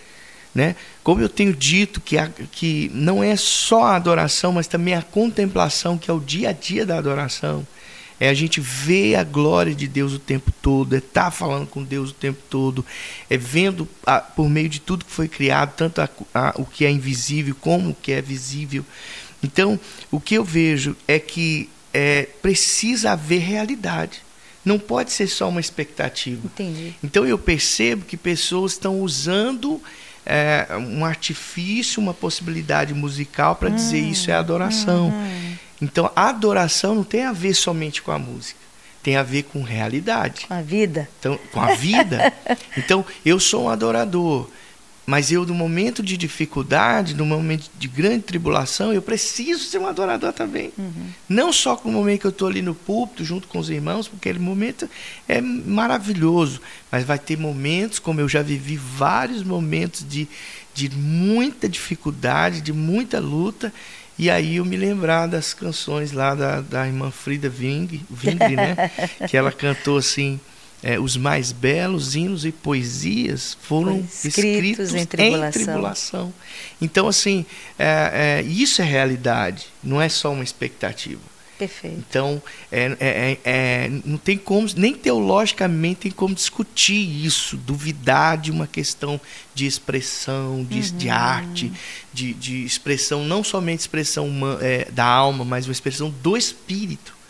né? Como eu tenho dito, que, a, que não é só a adoração, mas também a contemplação, que é o dia a dia da adoração. É a gente ver a glória de Deus o tempo todo, é estar tá falando com Deus o tempo todo, é vendo a, por meio de tudo que foi criado, tanto a, a, o que é invisível como o que é visível. Então, o que eu vejo é que é, precisa haver realidade. Não pode ser só uma expectativa. Entendi. Então eu percebo que pessoas estão usando é, um artifício, uma possibilidade musical para dizer isso é adoração. Uhum. Então, a adoração não tem a ver somente com a música, tem a ver com realidade. Com a vida. Então, com a vida. então, eu sou um adorador. Mas eu, no momento de dificuldade, no momento de grande tribulação, eu preciso ser um adorador também. Uhum. Não só no momento que eu estou ali no púlpito, junto com os irmãos, porque aquele momento é maravilhoso. Mas vai ter momentos, como eu já vivi vários momentos de, de muita dificuldade, de muita luta. E aí eu me lembrar das canções lá da, da irmã Frida Ving, Ving né? que ela cantou assim é, os mais belos hinos e poesias foram escritos, escritos em, tribulação. em, tribulação. Então, assim, é, é, isso é realidade, não é só uma expectativa. Perfeito. Então, é, é, é, não tem como, nem teologicamente tem como discutir isso, duvidar de uma questão de expressão, de, uhum. de arte, de, de, expressão, não somente expressão da alma, mas uma expressão do espírito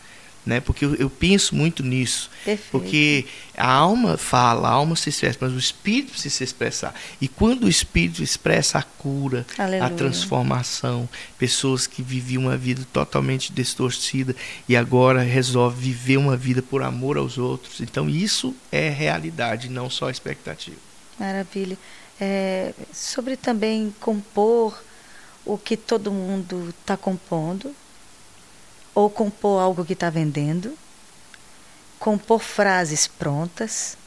né? Porque eu, eu, penso muito nisso. Perfeito. Porque a alma fala, a alma se expressa, mas o espírito precisa se expressar. E quando o espírito expressa a cura, Aleluia. a transformação, pessoas que viviam uma vida totalmente distorcida e agora resolve viver uma vida por amor aos outros. Então isso é realidade, não só expectativa. Maravilha. é, sobre também compor o que todo mundo está compondo, ou compor algo que está vendendo, compor frases prontas,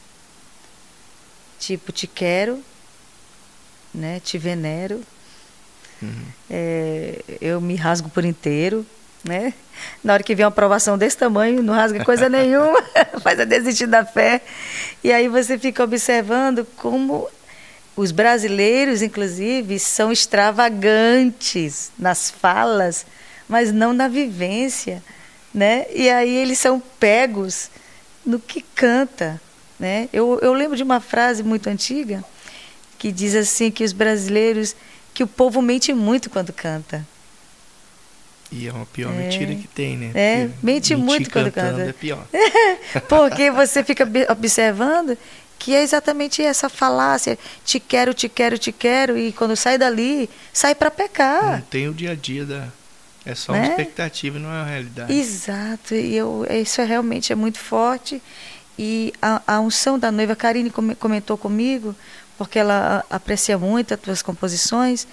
tipo te quero, né, te venero, uhum. é, eu me rasgo por inteiro, né? Na hora que vem uma aprovação desse tamanho, não rasga coisa nenhuma, faz a desistir da fé. E aí você fica observando como os brasileiros, inclusive, são extravagantes nas falas, mas não na vivência, né? E aí eles são pegos no que canta, né? Eu, eu lembro de uma frase muito antiga que diz assim que os brasileiros, que o povo mente muito quando canta. E é uma pior é, mentira que tem, né? É, mente muito quando canta. É pior. Porque você fica observando que é exatamente essa falácia, te quero, te quero, te quero, e quando sai dali, sai para pecar. Não tem o dia a dia da. É só né? uma expectativa, não é uma realidade. Exato, e eu, isso é realmente é muito forte. E a, a unção da noiva, a Karine comentou comigo, porque ela aprecia muito as tuas composições,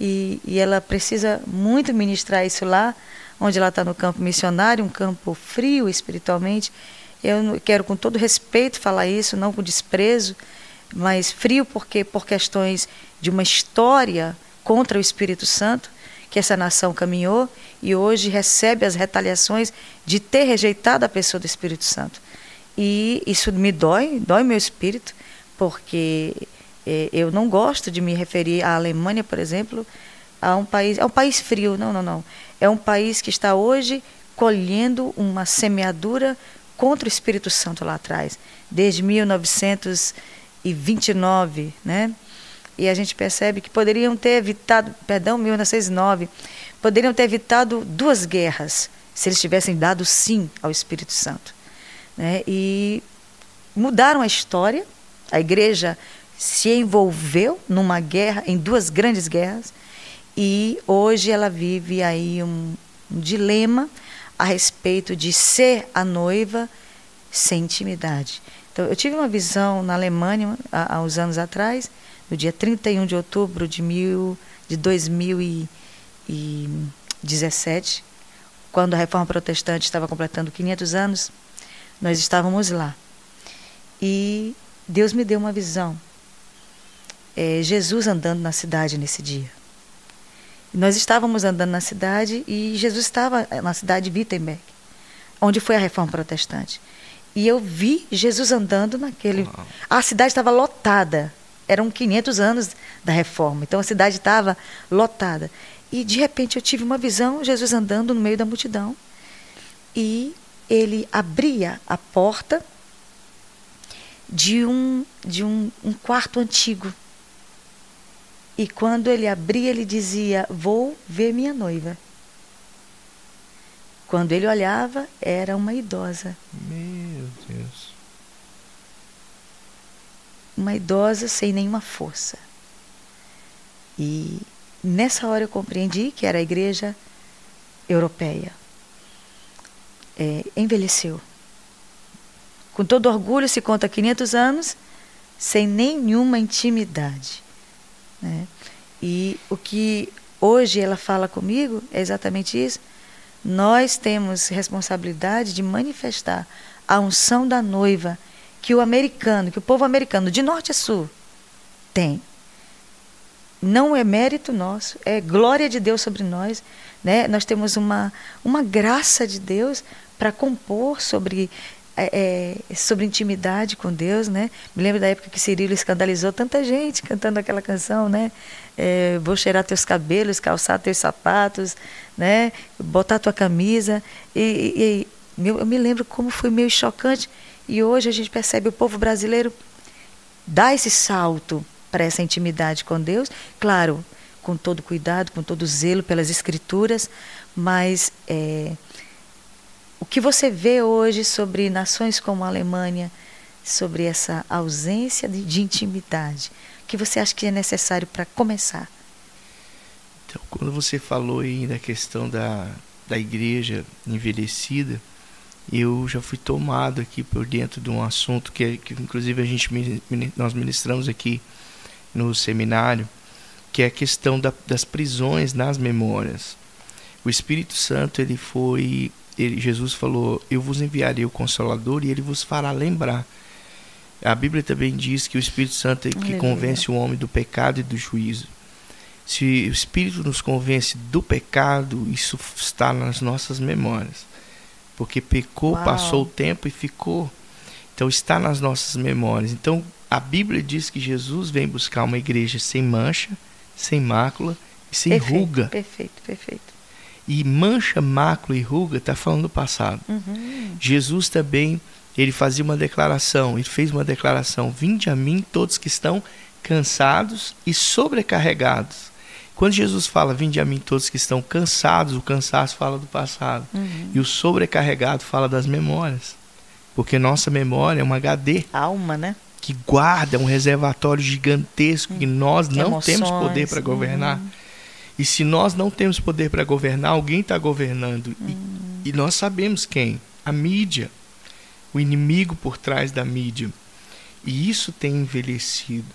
e, e ela precisa muito ministrar isso lá, onde ela está no campo missionário, um campo frio espiritualmente. Eu quero com todo respeito falar isso, não com desprezo, mas frio porque por questões de uma história contra o Espírito Santo que essa nação caminhou e hoje recebe as retaliações de ter rejeitado a pessoa do Espírito Santo. E isso me dói, dói meu espírito, porque eh, eu não gosto de me referir à Alemanha, por exemplo, a um país, é um país frio, não, não, não. É um país que está hoje colhendo uma semeadura contra o Espírito Santo lá atrás, desde 1929, né? E a gente percebe que poderiam ter evitado, perdão, 1909, poderiam ter evitado duas guerras se eles tivessem dado sim ao Espírito Santo, né? E mudaram a história. A igreja se envolveu numa guerra, em duas grandes guerras, e hoje ela vive aí um, um dilema a respeito de ser a noiva sem intimidade. Então, eu tive uma visão na Alemanha há, há uns anos atrás, no dia 31 de outubro de, mil, de 2017, quando a Reforma Protestante estava completando 500 anos, nós estávamos lá. E Deus me deu uma visão. É, Jesus andando na cidade nesse dia. Nós estávamos andando na cidade e Jesus estava na cidade de Wittenberg, onde foi a reforma protestante. E eu vi Jesus andando naquele. A cidade estava lotada. Eram 500 anos da reforma. Então a cidade estava lotada. E de repente eu tive uma visão, Jesus andando no meio da multidão. E ele abria a porta de um, de um, um quarto antigo e quando ele abria, ele dizia: Vou ver minha noiva. Quando ele olhava, era uma idosa. Meu Deus. Uma idosa sem nenhuma força. E nessa hora eu compreendi que era a igreja europeia. É, envelheceu. Com todo orgulho, se conta 500 anos, sem nenhuma intimidade. Né? E o que hoje ela fala comigo é exatamente isso. Nós temos responsabilidade de manifestar a unção da noiva que o americano, que o povo americano, de norte a sul, tem. Não é mérito nosso, é glória de Deus sobre nós. Né? Nós temos uma, uma graça de Deus para compor sobre é, é, sobre intimidade com Deus, né? Me lembro da época que Cirilo escandalizou tanta gente cantando aquela canção, né? É, vou cheirar teus cabelos, calçar teus sapatos, né? Botar tua camisa. E, e eu me lembro como foi meio chocante. E hoje a gente percebe o povo brasileiro dar esse salto para essa intimidade com Deus, claro, com todo cuidado, com todo zelo pelas escrituras, mas é, o que você vê hoje sobre nações como a Alemanha, sobre essa ausência de, de intimidade? O que você acha que é necessário para começar? Então, quando você falou aí da questão da, da igreja envelhecida, eu já fui tomado aqui por dentro de um assunto que, que inclusive a gente nós ministramos aqui no seminário, que é a questão da, das prisões nas memórias. O Espírito Santo, ele foi, ele, Jesus falou, eu vos enviarei o Consolador e ele vos fará lembrar. A Bíblia também diz que o Espírito Santo é que Aleluia. convence o homem do pecado e do juízo. Se o Espírito nos convence do pecado, isso está nas nossas memórias. Porque pecou, Uau. passou o tempo e ficou. Então está nas nossas memórias. Então a Bíblia diz que Jesus vem buscar uma igreja sem mancha, sem mácula e sem perfeito, ruga. Perfeito, perfeito. E mancha, mácula e ruga está falando do passado. Uhum. Jesus também, ele fazia uma declaração, ele fez uma declaração: Vinde a mim todos que estão cansados e sobrecarregados. Quando Jesus fala, vinde a mim todos que estão cansados, o cansaço fala do passado. Uhum. E o sobrecarregado fala das memórias. Porque nossa memória é uma HD. Alma, né? Que guarda um reservatório gigantesco uhum. que nós não Emoções. temos poder para governar. Uhum. E se nós não temos poder para governar, alguém está governando. E, hum. e nós sabemos quem? A mídia. O inimigo por trás da mídia. E isso tem envelhecido.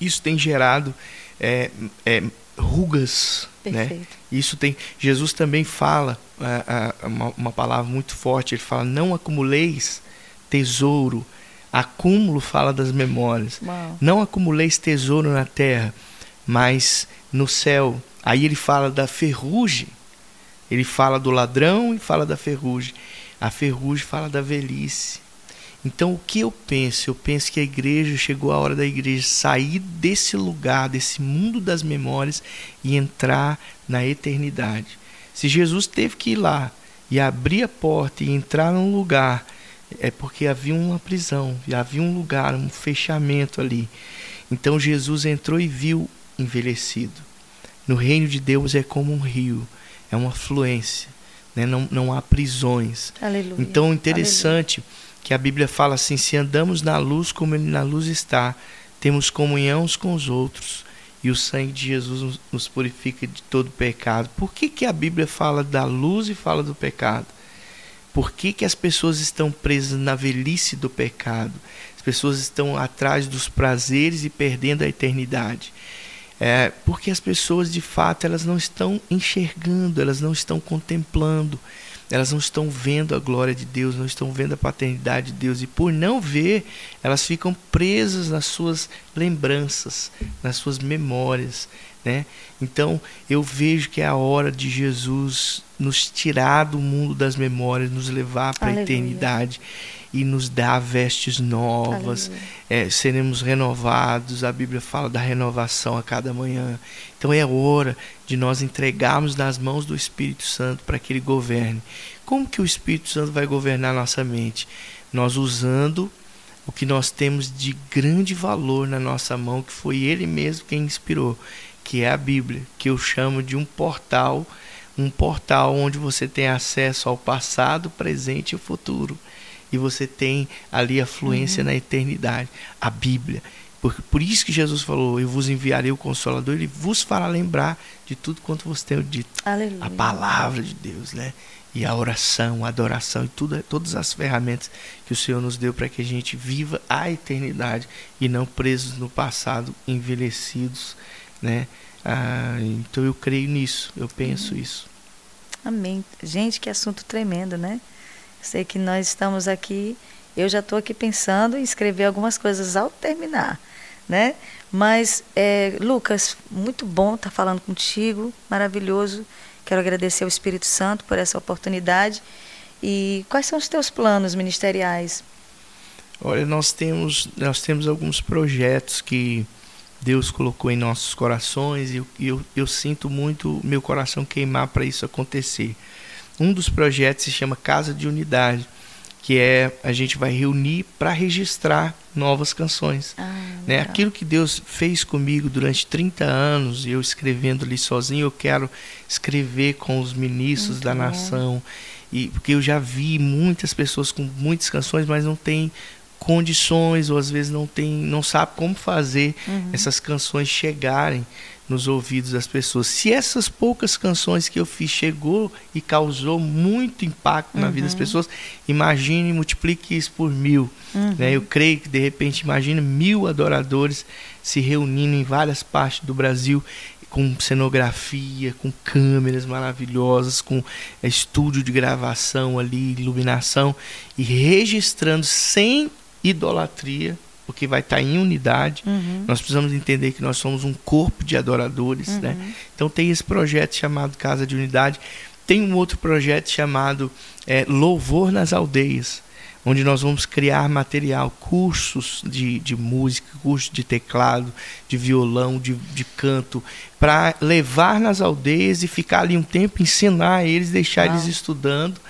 Isso tem gerado é, é, rugas. Né? Isso tem. Jesus também fala é, é, uma, uma palavra muito forte. Ele fala: não acumuleis tesouro. Acúmulo fala das memórias. Uau. Não acumuleis tesouro na terra, mas no céu Aí ele fala da ferrugem. Ele fala do ladrão e fala da ferrugem. A ferrugem fala da velhice. Então o que eu penso? Eu penso que a igreja chegou a hora da igreja sair desse lugar, desse mundo das memórias e entrar na eternidade. Se Jesus teve que ir lá e abrir a porta e entrar num lugar, é porque havia uma prisão, havia um lugar, um fechamento ali. Então Jesus entrou e viu envelhecido. No reino de Deus é como um rio, é uma fluência, né? não, não há prisões. Aleluia. Então, interessante Aleluia. Que a Bíblia fala assim: se andamos na luz como Ele na luz está, temos comunhão uns com os outros e o sangue de Jesus nos purifica de todo pecado. Por que, que a Bíblia fala da luz e fala do pecado? Por que, que as pessoas estão presas na velhice do pecado? As pessoas estão atrás dos prazeres e perdendo a eternidade. É, porque as pessoas de fato elas não estão enxergando, elas não estão contemplando, elas não estão vendo a glória de Deus, não estão vendo a paternidade de Deus. E por não ver, elas ficam presas nas suas lembranças, nas suas memórias, né? Então, eu vejo que é a hora de Jesus nos tirar do mundo das memórias, nos levar para a eternidade e nos dá vestes novas, é, seremos renovados. A Bíblia fala da renovação a cada manhã. Então é hora de nós entregarmos nas mãos do Espírito Santo para que ele governe. Como que o Espírito Santo vai governar nossa mente? Nós usando o que nós temos de grande valor na nossa mão, que foi ele mesmo quem inspirou, que é a Bíblia, que eu chamo de um portal, um portal onde você tem acesso ao passado, presente e futuro e você tem ali a fluência uhum. na eternidade, a Bíblia. Por, por isso que Jesus falou: Eu vos enviarei o Consolador, ele vos fará lembrar de tudo quanto você tem dito. Aleluia. A palavra de Deus, né? E a oração, a adoração e tudo, todas as ferramentas que o Senhor nos deu para que a gente viva a eternidade e não presos no passado, envelhecidos, né? Ah, então eu creio nisso, eu penso uhum. isso. Amém. Gente, que assunto tremendo, né? Sei que nós estamos aqui, eu já estou aqui pensando em escrever algumas coisas ao terminar, né? Mas, é, Lucas, muito bom estar falando contigo, maravilhoso. Quero agradecer ao Espírito Santo por essa oportunidade. E quais são os teus planos ministeriais? Olha, nós temos, nós temos alguns projetos que Deus colocou em nossos corações e eu, eu, eu sinto muito meu coração queimar para isso acontecer. Um dos projetos se chama Casa de Unidade, que é a gente vai reunir para registrar novas canções. Ah, né? Aquilo que Deus fez comigo durante 30 anos, eu escrevendo ali sozinho, eu quero escrever com os ministros Muito da bom. nação. E porque eu já vi muitas pessoas com muitas canções, mas não tem condições ou às vezes não tem, não sabe como fazer uhum. essas canções chegarem nos ouvidos das pessoas. Se essas poucas canções que eu fiz chegou e causou muito impacto uhum. na vida das uhum. pessoas, imagine e multiplique isso por mil. Uhum. Né? Eu creio que de repente, imagine mil adoradores se reunindo em várias partes do Brasil com cenografia, com câmeras maravilhosas, com estúdio de gravação ali, iluminação e registrando sem idolatria, porque vai estar em unidade. Uhum. Nós precisamos entender que nós somos um corpo de adoradores, né? uhum. né? Então tem esse projeto chamado Casa de Unidade. Tem um outro projeto chamado é, Louvor nas Aldeias onde nós vamos criar material, cursos de, de música, cursos de teclado, de violão, de, de canto, para levar nas aldeias e ficar ali um tempo, ensinar eles, deixar Uau. eles estudando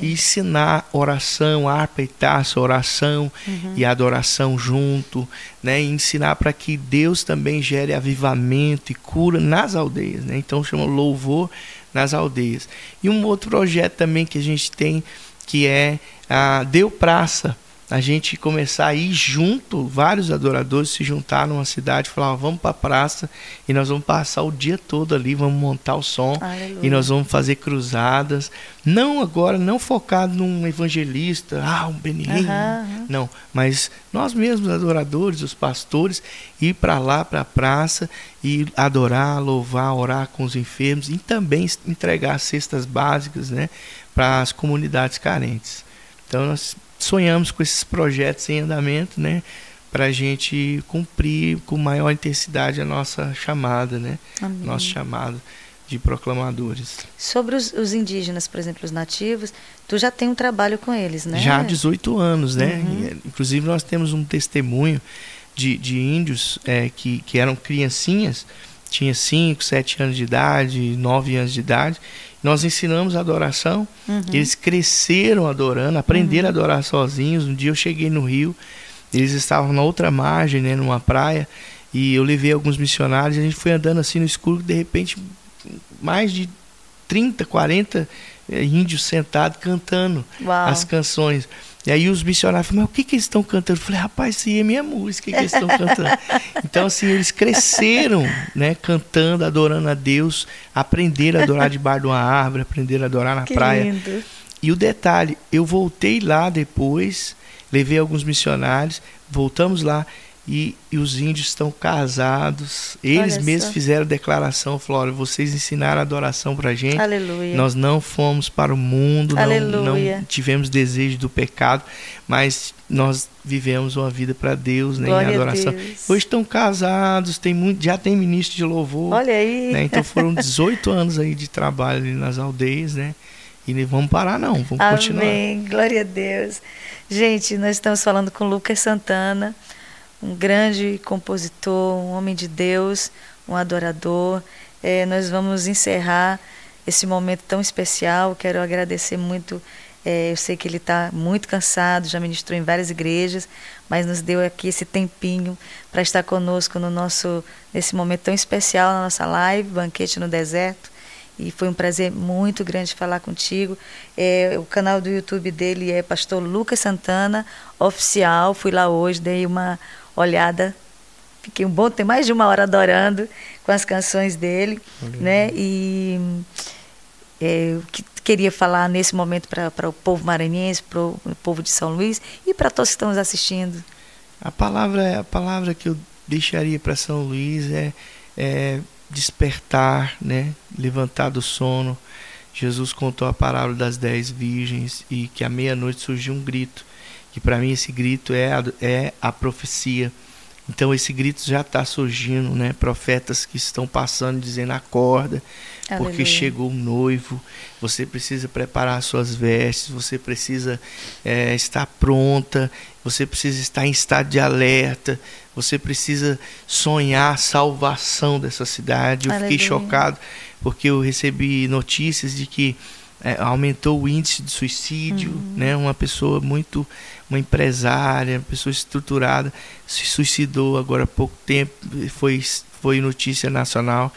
e ensinar oração, harpa e taça, oração uhum. e adoração junto, né? E ensinar para que Deus também gere avivamento e cura nas aldeias, né? Então chama louvor nas aldeias. E um outro projeto também que a gente tem que é a Deu Praça, a gente começar a ir junto, vários adoradores se juntaram numa cidade falaram, vamos para a praça e nós vamos passar o dia todo ali, vamos montar o som Aleluia. e nós vamos fazer cruzadas. Não agora, não focado num evangelista, ah, um Benihim, uhum. não, mas nós mesmos, adoradores, os pastores, ir para lá, para a praça e adorar, louvar, orar com os enfermos e também entregar cestas básicas, né, para as comunidades carentes. Então nós sonhamos com esses projetos em andamento, né? Para a gente cumprir com maior intensidade a nossa chamada, né? Amém. Nosso chamado de proclamadores. Sobre os, os, indígenas, por exemplo, os nativos, tu já tem um trabalho com eles, né? Já há 18 anos, né? Uhum. Inclusive nós temos um testemunho de, de índios é, que, que eram criancinhas, tinha 5, 7 anos de idade, 9 anos de idade, nós ensinamos a adoração, uhum. eles cresceram adorando, aprenderam uhum. a adorar sozinhos. Um dia eu cheguei no Rio, eles estavam na outra margem, né, numa praia, e eu levei alguns missionários, a gente foi andando assim no escuro, de repente mais de 30, 40 eh, índios sentados cantando Uau. as canções. E aí os missionários falaram, mas o que, que eles estão cantando? Eu falei, rapaz, isso aí é minha música que eles estão cantando. então, assim, eles cresceram, né, cantando, adorando a Deus, aprenderam a adorar debaixo de uma árvore, aprenderam a adorar na que praia. Lindo. E o detalhe, eu voltei lá depois, levei alguns missionários, voltamos lá, e, e, os índios estão casados. Eles mesmos fizeram declaração, Flora, vocês ensinaram a adoração pra gente. Aleluia. Nós não fomos para o mundo, não, não, tivemos desejo do pecado, mas nós vivemos uma vida para Deus, né, em adoração. Hoje estão casados, tem muito, já tem ministro de louvor. Olha aí. Né, então foram 18 anos aí de trabalho ali nas aldeias, né? E não vamos parar não, vamos Amém. continuar. Amém, glória a Deus. Gente, nós estamos falando com Lucas Santana, um grande compositor, um homem de Deus, um adorador. É, nós vamos encerrar esse momento tão especial. Quero agradecer muito. É, eu sei que ele está muito cansado, já ministrou em várias igrejas, mas nos deu aqui esse tempinho para estar conosco no nosso nesse momento tão especial na nossa live, Banquete no Deserto. E foi um prazer muito grande falar contigo. É, o canal do YouTube dele é Pastor Lucas Santana Oficial. Fui lá hoje, dei uma olhada. Fiquei um bom tempo, mais de uma hora adorando com as canções dele, né? E é, que queria falar nesse momento para o povo maranhense, para o povo de São Luís e para todos que estão nos assistindo. A palavra, a palavra que eu deixaria para São Luís é, é despertar, né? Levantar do sono. Jesus contou a parábola das dez virgens e que à meia-noite surgiu um grito que para mim esse grito é a, é a profecia. Então esse grito já está surgindo, né? Profetas que estão passando dizendo acorda, Aleluia. porque chegou o noivo. Você precisa preparar suas vestes, você precisa é, estar pronta, você precisa estar em estado de alerta, você precisa sonhar a salvação dessa cidade. Eu Aleluia. fiquei chocado porque eu recebi notícias de que é, aumentou o índice de suicídio, uhum. né? Uma pessoa muito, uma empresária, uma pessoa estruturada, se suicidou agora há pouco tempo, foi, foi notícia nacional.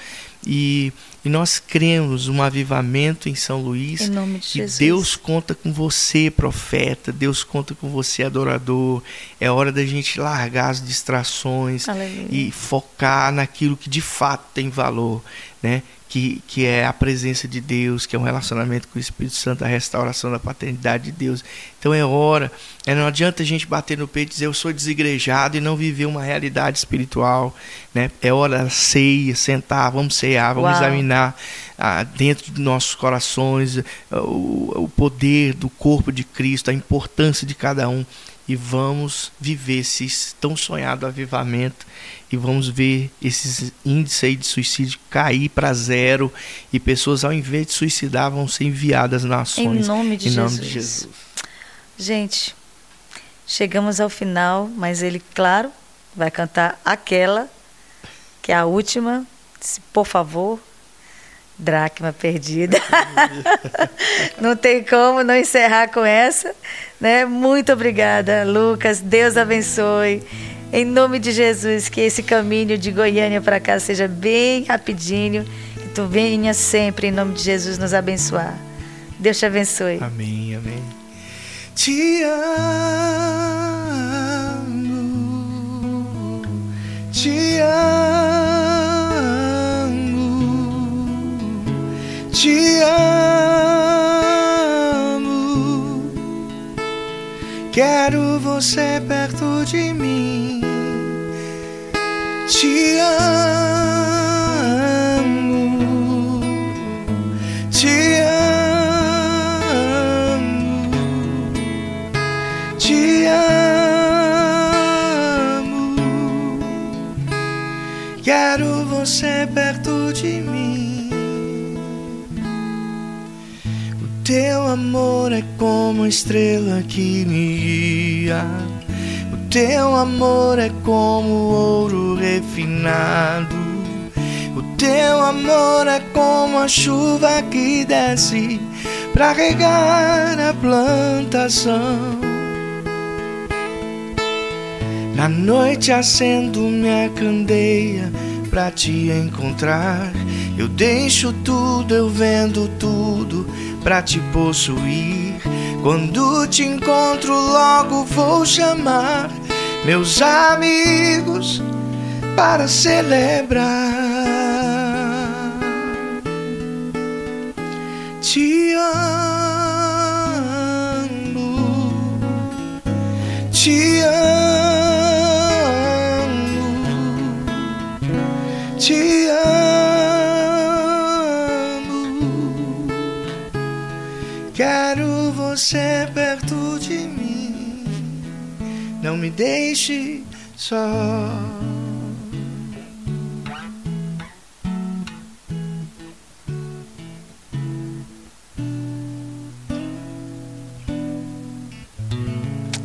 E, e nós cremos um avivamento em São Luís. Em nome de e Jesus. Deus conta com você, profeta. Deus conta com você, adorador. É hora da gente largar as distrações Aleluia. e focar naquilo que de fato tem valor né? Que, que é a presença de Deus, que é um relacionamento com o Espírito Santo, a restauração da paternidade de Deus. Então é hora, é, não adianta a gente bater no peito e dizer eu sou desigrejado e não viver uma realidade espiritual. Né? É hora da ceia, sentar, vamos cear, vamos Uau. examinar ah, dentro de nossos corações o, o poder do corpo de Cristo, a importância de cada um e vamos viver esse tão sonhado avivamento e vamos ver esses índices de suicídio cair para zero e pessoas ao invés de suicidar vão ser enviadas nas ações. Em nome de, em Jesus. Nome de Jesus. Gente, chegamos ao final, mas ele, claro, vai cantar aquela que é a última. Por favor, dracma perdida. não tem como não encerrar com essa, né? Muito obrigada, Lucas. Deus abençoe. Em nome de Jesus, que esse caminho de Goiânia para cá seja bem rapidinho, que tu venha sempre em nome de Jesus nos abençoar. Deus te abençoe. Amém, amém. Te amo. Te amo. Te amo. Quero você perto de mim. Te amo. Te amo. Te amo. Quero você perto de mim. Teu amor é como a estrela que me guia. O teu amor é como ouro refinado. O teu amor é como a chuva que desce para regar a plantação. Na noite acendo minha candeia para te encontrar. Eu deixo tudo, eu vendo tudo para te possuir. Quando te encontro, logo vou chamar meus amigos para celebrar. Te amo, te amo, você perto de mim. Não me deixe só.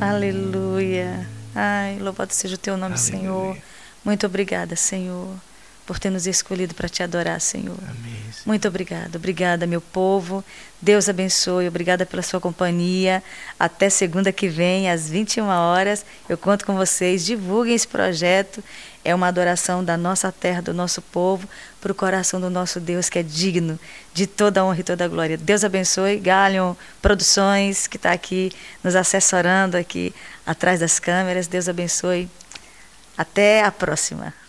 Aleluia. Ai, louvado seja o teu nome, Aleluia. Senhor. Muito obrigada, Senhor por ter nos escolhido para te adorar, Senhor. Amém. Muito obrigada. Obrigada, meu povo. Deus abençoe. Obrigada pela sua companhia. Até segunda que vem, às 21 horas. Eu conto com vocês. Divulguem esse projeto. É uma adoração da nossa terra, do nosso povo, para o coração do nosso Deus, que é digno de toda a honra e toda a glória. Deus abençoe. Galion Produções, que está aqui nos assessorando aqui atrás das câmeras. Deus abençoe. Até a próxima.